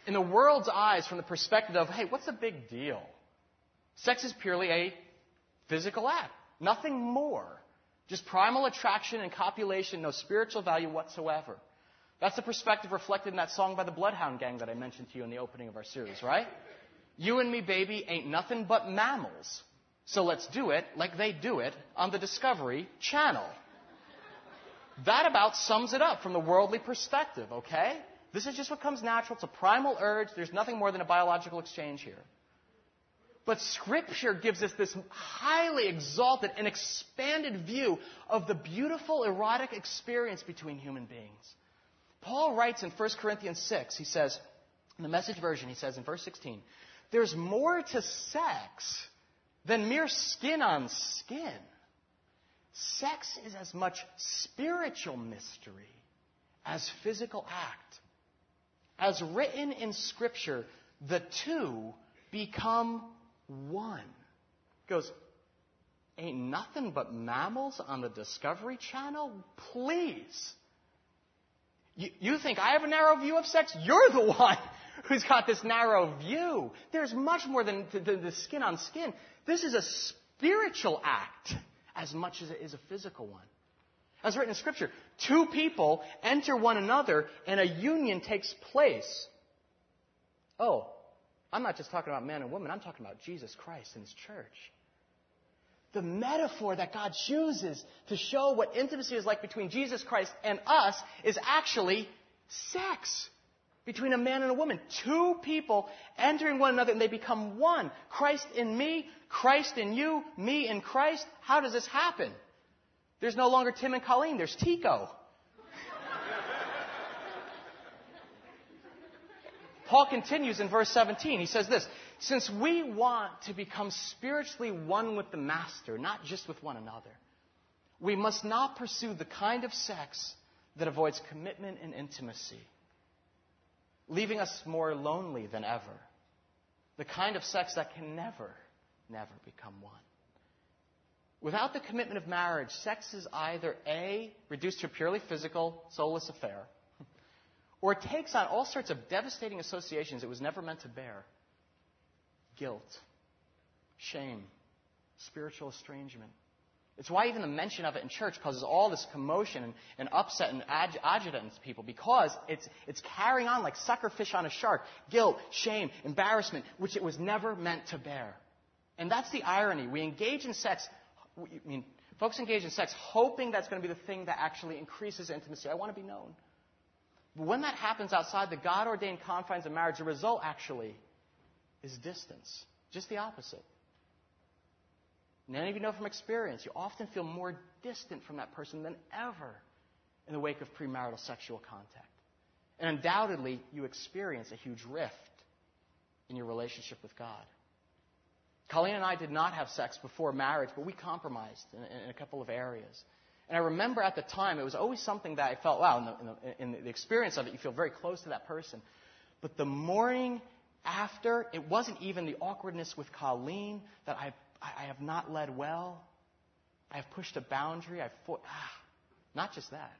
In the world's eyes, from the perspective of, hey, what's the big deal? Sex is purely a physical act, nothing more. Just primal attraction and copulation, no spiritual value whatsoever. That's the perspective reflected in that song by the Bloodhound Gang that I mentioned to you in the opening of our series, right? You and me, baby, ain't nothing but mammals. So let's do it like they do it on the Discovery Channel. That about sums it up from the worldly perspective, okay? This is just what comes natural. It's a primal urge. There's nothing more than a biological exchange here. But Scripture gives us this highly exalted and expanded view of the beautiful erotic experience between human beings. Paul writes in 1 Corinthians 6, he says, in the message version, he says in verse 16, there's more to sex than mere skin on skin. Sex is as much spiritual mystery as physical act. As written in Scripture, the two become one. Goes, ain't nothing but mammals on the Discovery Channel? Please. You, you think I have a narrow view of sex? You're the one who's got this narrow view. There's much more than the, the, the skin on skin. This is a spiritual act as much as it is a physical one. As written in Scripture, two people enter one another and a union takes place. Oh, I'm not just talking about man and woman, I'm talking about Jesus Christ and His church. The metaphor that God chooses to show what intimacy is like between Jesus Christ and us is actually sex between a man and a woman. Two people entering one another and they become one. Christ in me, Christ in you, me in Christ. How does this happen? There's no longer Tim and Colleen, there's Tico. Paul continues in verse 17. He says this Since we want to become spiritually one with the Master, not just with one another, we must not pursue the kind of sex that avoids commitment and intimacy, leaving us more lonely than ever. The kind of sex that can never, never become one. Without the commitment of marriage, sex is either A, reduced to a purely physical, soulless affair, or it takes on all sorts of devastating associations it was never meant to bear guilt, shame, spiritual estrangement. It's why even the mention of it in church causes all this commotion and, and upset and ag- agitation to people because it's, it's carrying on like suckerfish on a shark guilt, shame, embarrassment, which it was never meant to bear. And that's the irony. We engage in sex, I mean, folks engage in sex hoping that's going to be the thing that actually increases intimacy. I want to be known. But when that happens outside the God ordained confines of marriage, the result actually is distance. Just the opposite. Any of you know from experience, you often feel more distant from that person than ever in the wake of premarital sexual contact. And undoubtedly, you experience a huge rift in your relationship with God. Colleen and I did not have sex before marriage, but we compromised in, in a couple of areas. And I remember at the time, it was always something that I felt, wow, in the, in, the, experience of it, you feel very close to that person. But the morning after, it wasn't even the awkwardness with Colleen that I, I have not led well. I have pushed a boundary. I've fought, ah, not just that.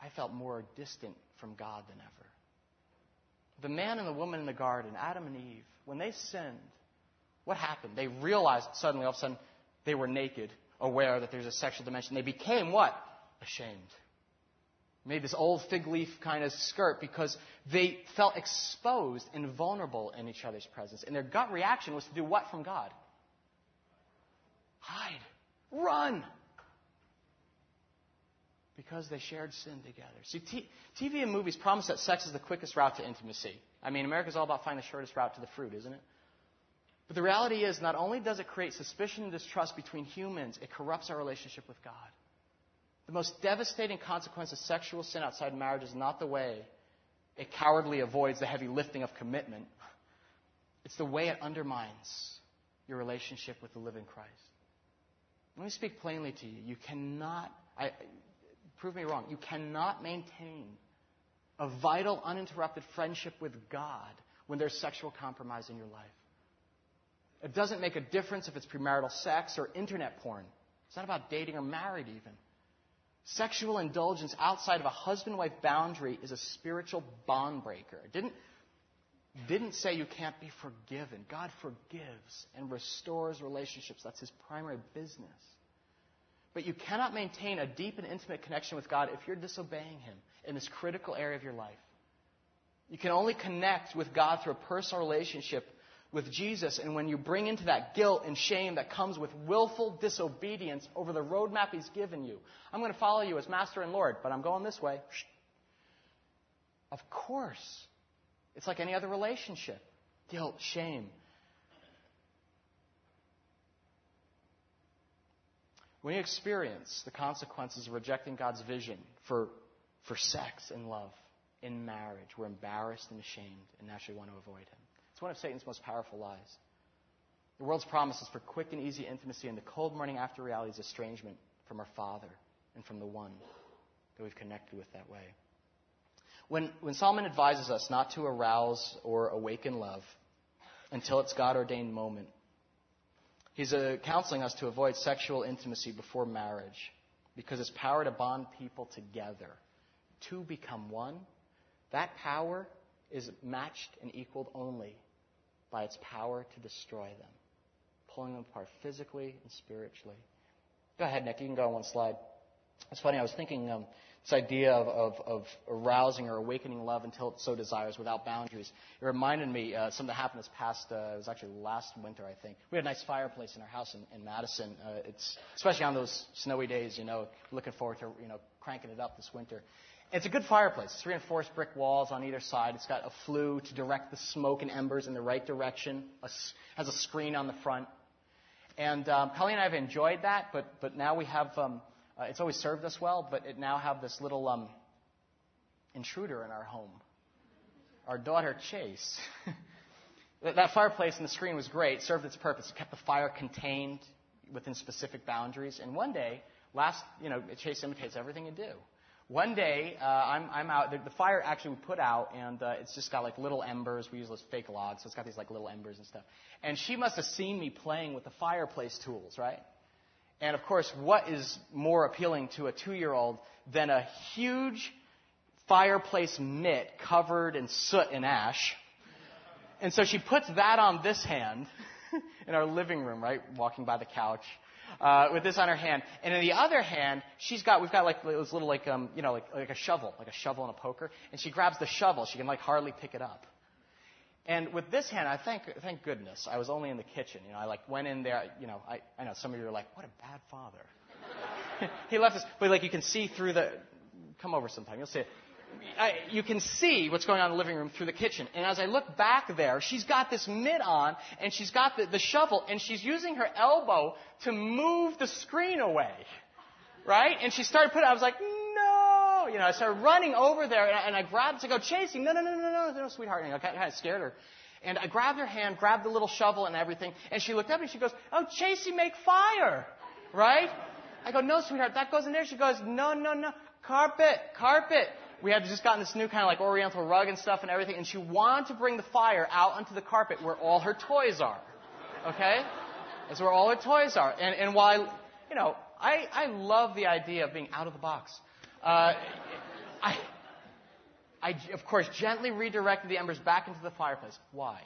I felt more distant from God than ever. The man and the woman in the garden, Adam and Eve, when they sinned, what happened? They realized suddenly, all of a sudden, they were naked aware that there's a sexual dimension. They became what? Ashamed. Made this old fig leaf kind of skirt because they felt exposed and vulnerable in each other's presence. And their gut reaction was to do what from God? Hide. Run. Because they shared sin together. See, t- TV and movies promise that sex is the quickest route to intimacy. I mean, America's all about finding the shortest route to the fruit, isn't it? But the reality is, not only does it create suspicion and distrust between humans, it corrupts our relationship with God. The most devastating consequence of sexual sin outside marriage is not the way it cowardly avoids the heavy lifting of commitment, it's the way it undermines your relationship with the living Christ. Let me speak plainly to you. You cannot, I, prove me wrong, you cannot maintain a vital, uninterrupted friendship with God when there's sexual compromise in your life. It doesn't make a difference if it's premarital sex or internet porn. It's not about dating or married, even. Sexual indulgence outside of a husband wife boundary is a spiritual bond breaker. It didn't, didn't say you can't be forgiven. God forgives and restores relationships. That's his primary business. But you cannot maintain a deep and intimate connection with God if you're disobeying Him in this critical area of your life. You can only connect with God through a personal relationship with Jesus. And when you bring into that guilt and shame that comes with willful disobedience over the roadmap He's given you, I'm going to follow you as Master and Lord, but I'm going this way. Of course. It's like any other relationship guilt, shame. When you experience the consequences of rejecting God's vision for, for sex and love in marriage, we're embarrassed and ashamed and naturally want to avoid Him. It's one of Satan's most powerful lies. The world's promises for quick and easy intimacy and the cold morning after reality is estrangement from our Father and from the one that we've connected with that way. When, when Solomon advises us not to arouse or awaken love until its God ordained moment, he's uh, counseling us to avoid sexual intimacy before marriage because its power to bond people together, to become one, that power is matched and equaled only by its power to destroy them, pulling them apart physically and spiritually. Go ahead, Nick. You can go on one slide. It's funny. I was thinking um, this idea of, of, of, arousing or awakening love until it so desires without boundaries. It reminded me uh, something that happened this past, uh, it was actually last winter, I think. We had a nice fireplace in our house in, in Madison. Uh, it's, especially on those snowy days, you know, looking forward to, you know, cranking it up this winter. It's a good fireplace. It's reinforced brick walls on either side. It's got a flue to direct the smoke and embers in the right direction. A, has a screen on the front. And um, Colleen and I have enjoyed that, but, but now we have um, uh, it's always served us well, but it now have this little um, intruder in our home. Our daughter Chase. that fireplace and the screen was great, served its purpose. It kept the fire contained within specific boundaries. And one day, last, you know, Chase imitates everything you do. One day, uh, I'm, I'm out. The, the, fire actually we put out, and uh, it's just got like little embers. We use those fake logs, so it's got these like little embers and stuff. And she must have seen me playing with the fireplace tools, right? And of course, what is more appealing to a two year old than a huge fireplace mitt covered in soot and ash? And so she puts that on this hand in our living room, right? Walking by the couch. Uh, with this on her hand, and in the other hand, she's got we've got like those little like um you know like like a shovel, like a shovel and a poker, and she grabs the shovel. She can like hardly pick it up. And with this hand, I thank, thank goodness I was only in the kitchen. You know, I like went in there. You know, I, I know some of you are like, what a bad father. he left us, but like you can see through the. Come over sometime. You'll see it. I, you can see what's going on in the living room through the kitchen. And as I look back there, she's got this mitt on, and she's got the, the shovel, and she's using her elbow to move the screen away. Right? And she started putting. I was like, you know, I started running over there and I, and I grabbed to go chasing. No, no, no, no, no, no, sweetheart. And I kind of scared her. And I grabbed her hand, grabbed the little shovel and everything, and she looked up and she goes, Oh, Chasey, make fire. Right? I go, No, sweetheart, that goes in there. She goes, No, no, no. Carpet, carpet. We had just gotten this new kind of like oriental rug and stuff and everything, and she wanted to bring the fire out onto the carpet where all her toys are. Okay? That's where all her toys are. And, and while, you know, I, I love the idea of being out of the box. Uh, I, I, of course, gently redirected the embers back into the fireplace. Why?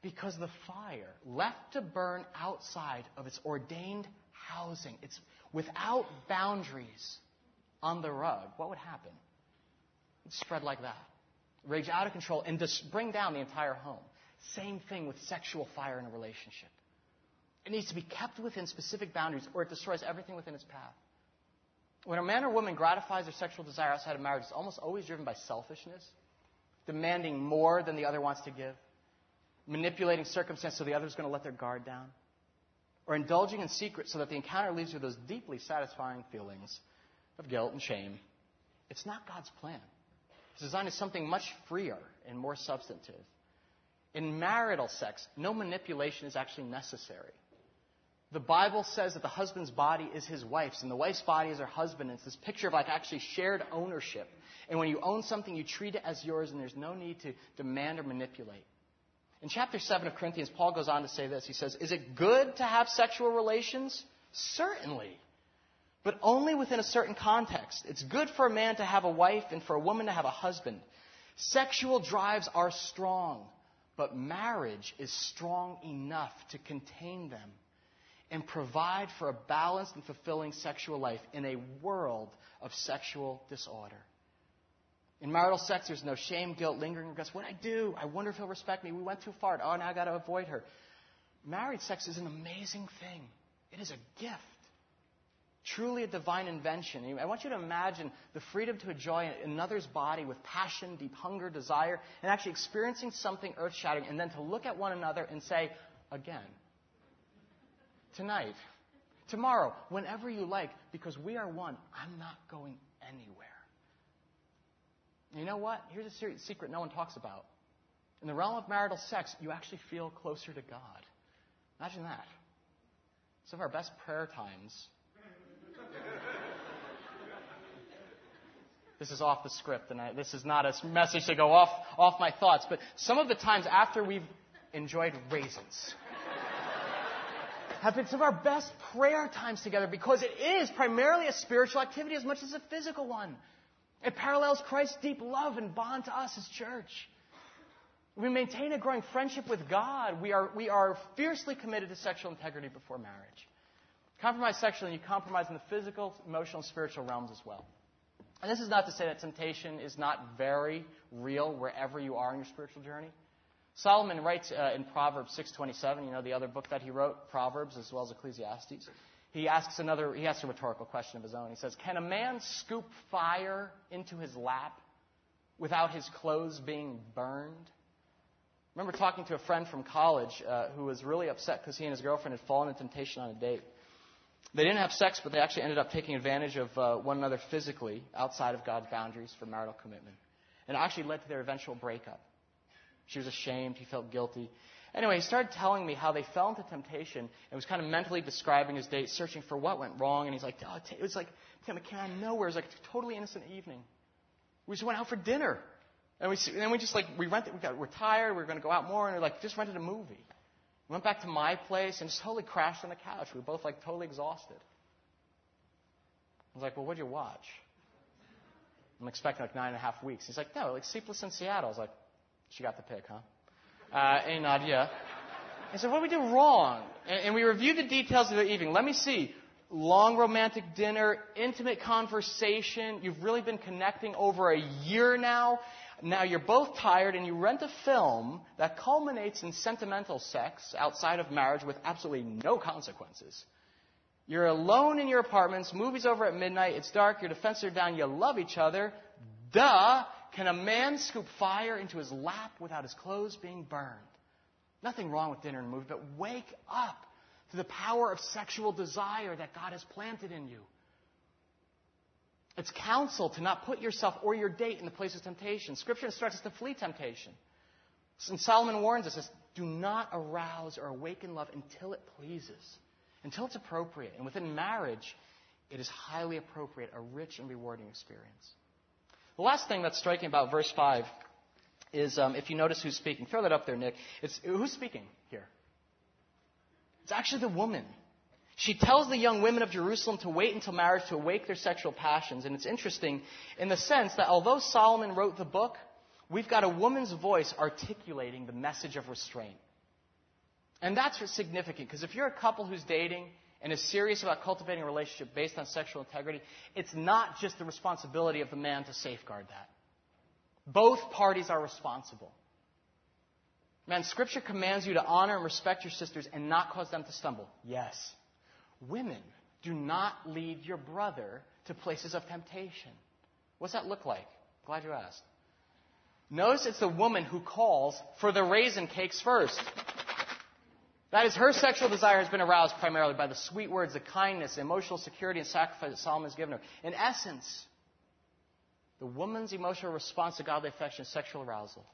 Because the fire, left to burn outside of its ordained housing, it's without boundaries on the rug, what would happen? It'd spread like that. Rage out of control and just bring down the entire home. Same thing with sexual fire in a relationship. It needs to be kept within specific boundaries or it destroys everything within its path. When a man or woman gratifies their sexual desire outside of marriage, it's almost always driven by selfishness, demanding more than the other wants to give, manipulating circumstance so the other is going to let their guard down, or indulging in secret so that the encounter leaves you with those deeply satisfying feelings of guilt and shame. It's not God's plan. His design is something much freer and more substantive. In marital sex, no manipulation is actually necessary. The Bible says that the husband's body is his wife's, and the wife's body is her husband. And it's this picture of like actually shared ownership. And when you own something, you treat it as yours, and there's no need to demand or manipulate. In chapter 7 of Corinthians, Paul goes on to say this. He says, Is it good to have sexual relations? Certainly. But only within a certain context. It's good for a man to have a wife and for a woman to have a husband. Sexual drives are strong, but marriage is strong enough to contain them and provide for a balanced and fulfilling sexual life in a world of sexual disorder. In marital sex, there's no shame, guilt, lingering regrets. What I do? I wonder if he'll respect me. We went too far. Oh, now I got to avoid her. Married sex is an amazing thing. It is a gift. Truly a divine invention. I want you to imagine the freedom to enjoy another's body with passion, deep hunger, desire, and actually experiencing something earth shattering, and then to look at one another and say, again, tonight, tomorrow, whenever you like, because we are one, I'm not going anywhere. You know what? Here's a secret no one talks about. In the realm of marital sex, you actually feel closer to God. Imagine that. Some of our best prayer times. this is off the script, and I, this is not a message to go off, off my thoughts, but some of the times after we've enjoyed raisins have been some of our best prayer times together because it is primarily a spiritual activity as much as a physical one. It parallels Christ's deep love and bond to us as church. We maintain a growing friendship with God. We are, we are fiercely committed to sexual integrity before marriage. Compromise sexually, and you compromise in the physical, emotional, and spiritual realms as well. And this is not to say that temptation is not very real wherever you are in your spiritual journey. Solomon writes uh, in Proverbs 6:27, you know the other book that he wrote, Proverbs as well as Ecclesiastes he asks another, he asks a rhetorical question of his own. He says, Can a man scoop fire into his lap without his clothes being burned? I remember talking to a friend from college uh, who was really upset because he and his girlfriend had fallen into temptation on a date. They didn't have sex, but they actually ended up taking advantage of uh, one another physically outside of God's boundaries for marital commitment. And it actually led to their eventual breakup. She was ashamed. He felt guilty. Anyway, he started telling me how they fell into temptation and was kind of mentally describing his date, searching for what went wrong. And he's like, oh, it was like, Tim, of nowhere. It was like a totally innocent evening. We just went out for dinner. And, we, and then we just like, we rented, we got, we're tired, we are going to go out more, and we like, just rented a movie. We went back to my place and just totally crashed on the couch. We were both like totally exhausted. I was like, well, what'd you watch? I'm expecting like nine and a half weeks. He's like, no, like Sleepless in Seattle. I was like, she got the pick, huh? uh, hey Nadia. I said, what did we do wrong? And, and we reviewed the details of the evening. Let me see. Long romantic dinner, intimate conversation. You've really been connecting over a year now. Now you're both tired and you rent a film that culminates in sentimental sex outside of marriage with absolutely no consequences. You're alone in your apartments, movie's over at midnight, it's dark, your defenses are down, you love each other. Duh! Can a man scoop fire into his lap without his clothes being burned? Nothing wrong with dinner and movie, but wake up to the power of sexual desire that God has planted in you. It's counsel to not put yourself or your date in the place of temptation. Scripture instructs us to flee temptation. And Solomon warns us, says, do not arouse or awaken love until it pleases, until it's appropriate. And within marriage, it is highly appropriate, a rich and rewarding experience. The last thing that's striking about verse 5 is um, if you notice who's speaking. Throw that up there, Nick. It's, who's speaking here? It's actually the woman. She tells the young women of Jerusalem to wait until marriage to awake their sexual passions. And it's interesting in the sense that although Solomon wrote the book, we've got a woman's voice articulating the message of restraint. And that's significant because if you're a couple who's dating and is serious about cultivating a relationship based on sexual integrity, it's not just the responsibility of the man to safeguard that. Both parties are responsible. Man, Scripture commands you to honor and respect your sisters and not cause them to stumble. Yes. Women, do not lead your brother to places of temptation. What's that look like? Glad you asked. Notice it's the woman who calls for the raisin cakes first. That is, her sexual desire has been aroused primarily by the sweet words, the kindness, the emotional security, and sacrifice that Solomon has given her. In essence, the woman's emotional response to godly affection is sexual arousal.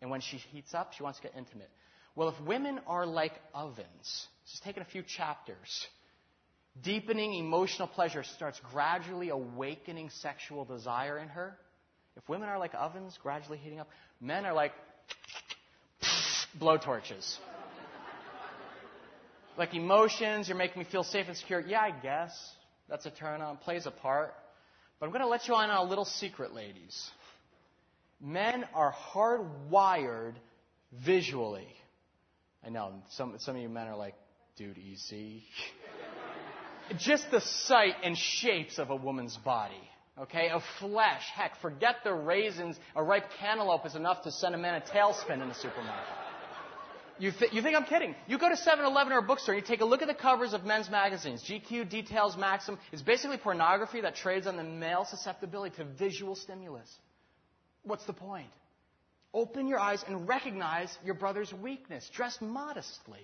And when she heats up, she wants to get intimate. Well, if women are like ovens, just taking a few chapters, deepening emotional pleasure starts gradually awakening sexual desire in her. If women are like ovens, gradually heating up, men are like blowtorches. Like emotions, you're making me feel safe and secure. Yeah, I guess. That's a turn on, plays a part. But I'm going to let you on a little secret, ladies. Men are hardwired visually. I know, some, some of you men are like, dude, easy. Just the sight and shapes of a woman's body. Okay, of flesh. Heck, forget the raisins. A ripe cantaloupe is enough to send a man a tailspin in the supermarket. You, th- you think I'm kidding? You go to 7-Eleven or a bookstore and you take a look at the covers of men's magazines. GQ, Details, Maxim. It's basically pornography that trades on the male susceptibility to visual stimulus. What's the point? Open your eyes and recognize your brother's weakness. Dress modestly.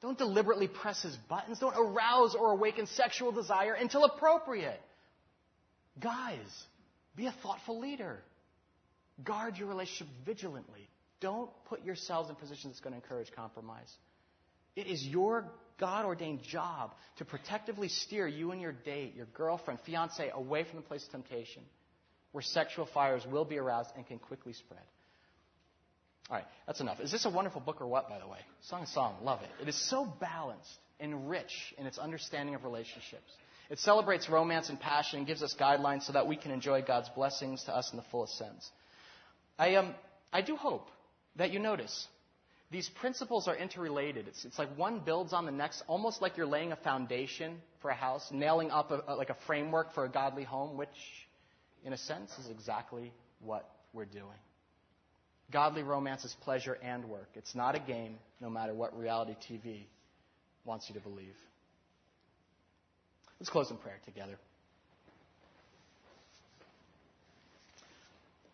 Don't deliberately press his buttons. Don't arouse or awaken sexual desire until appropriate. Guys, be a thoughtful leader. Guard your relationship vigilantly. Don't put yourselves in positions that's going to encourage compromise. It is your God ordained job to protectively steer you and your date, your girlfriend, fiance, away from the place of temptation where sexual fires will be aroused and can quickly spread. All right, that's enough. Is this a wonderful book or what, by the way? Song of Song, love it. It is so balanced and rich in its understanding of relationships. It celebrates romance and passion and gives us guidelines so that we can enjoy God's blessings to us in the fullest sense. I, um, I do hope that you notice these principles are interrelated. It's, it's like one builds on the next, almost like you're laying a foundation for a house, nailing up a, a, like a framework for a godly home, which, in a sense, is exactly what we're doing. Godly romance is pleasure and work. It's not a game, no matter what reality TV wants you to believe. Let's close in prayer together.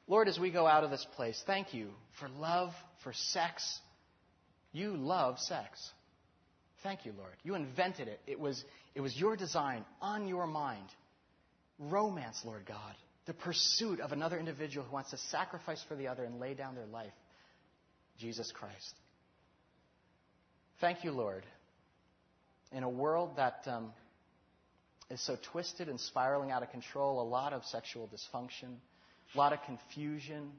Lord, as we go out of this place, thank you for love, for sex. You love sex. Thank you, Lord. You invented it. It was, it was your design, on your mind. Romance, Lord God. The pursuit of another individual who wants to sacrifice for the other and lay down their life. Jesus Christ. Thank you, Lord. In a world that um, is so twisted and spiraling out of control, a lot of sexual dysfunction, a lot of confusion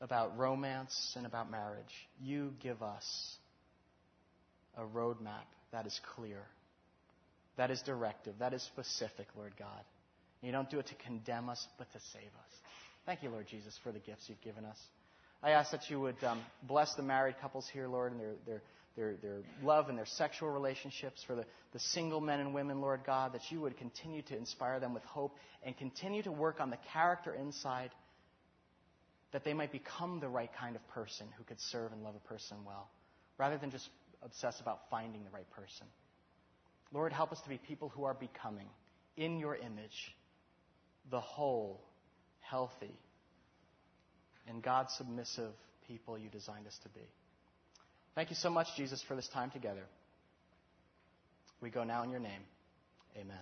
about romance and about marriage. You give us a roadmap that is clear, that is directive, that is specific, Lord God. You don't do it to condemn us, but to save us. Thank you, Lord Jesus, for the gifts you've given us. I ask that you would um, bless the married couples here, Lord, and their, their, their, their love and their sexual relationships, for the, the single men and women, Lord God, that you would continue to inspire them with hope and continue to work on the character inside that they might become the right kind of person who could serve and love a person well, rather than just obsess about finding the right person. Lord, help us to be people who are becoming, in your image, the whole, healthy, and God submissive people you designed us to be. Thank you so much, Jesus, for this time together. We go now in your name. Amen.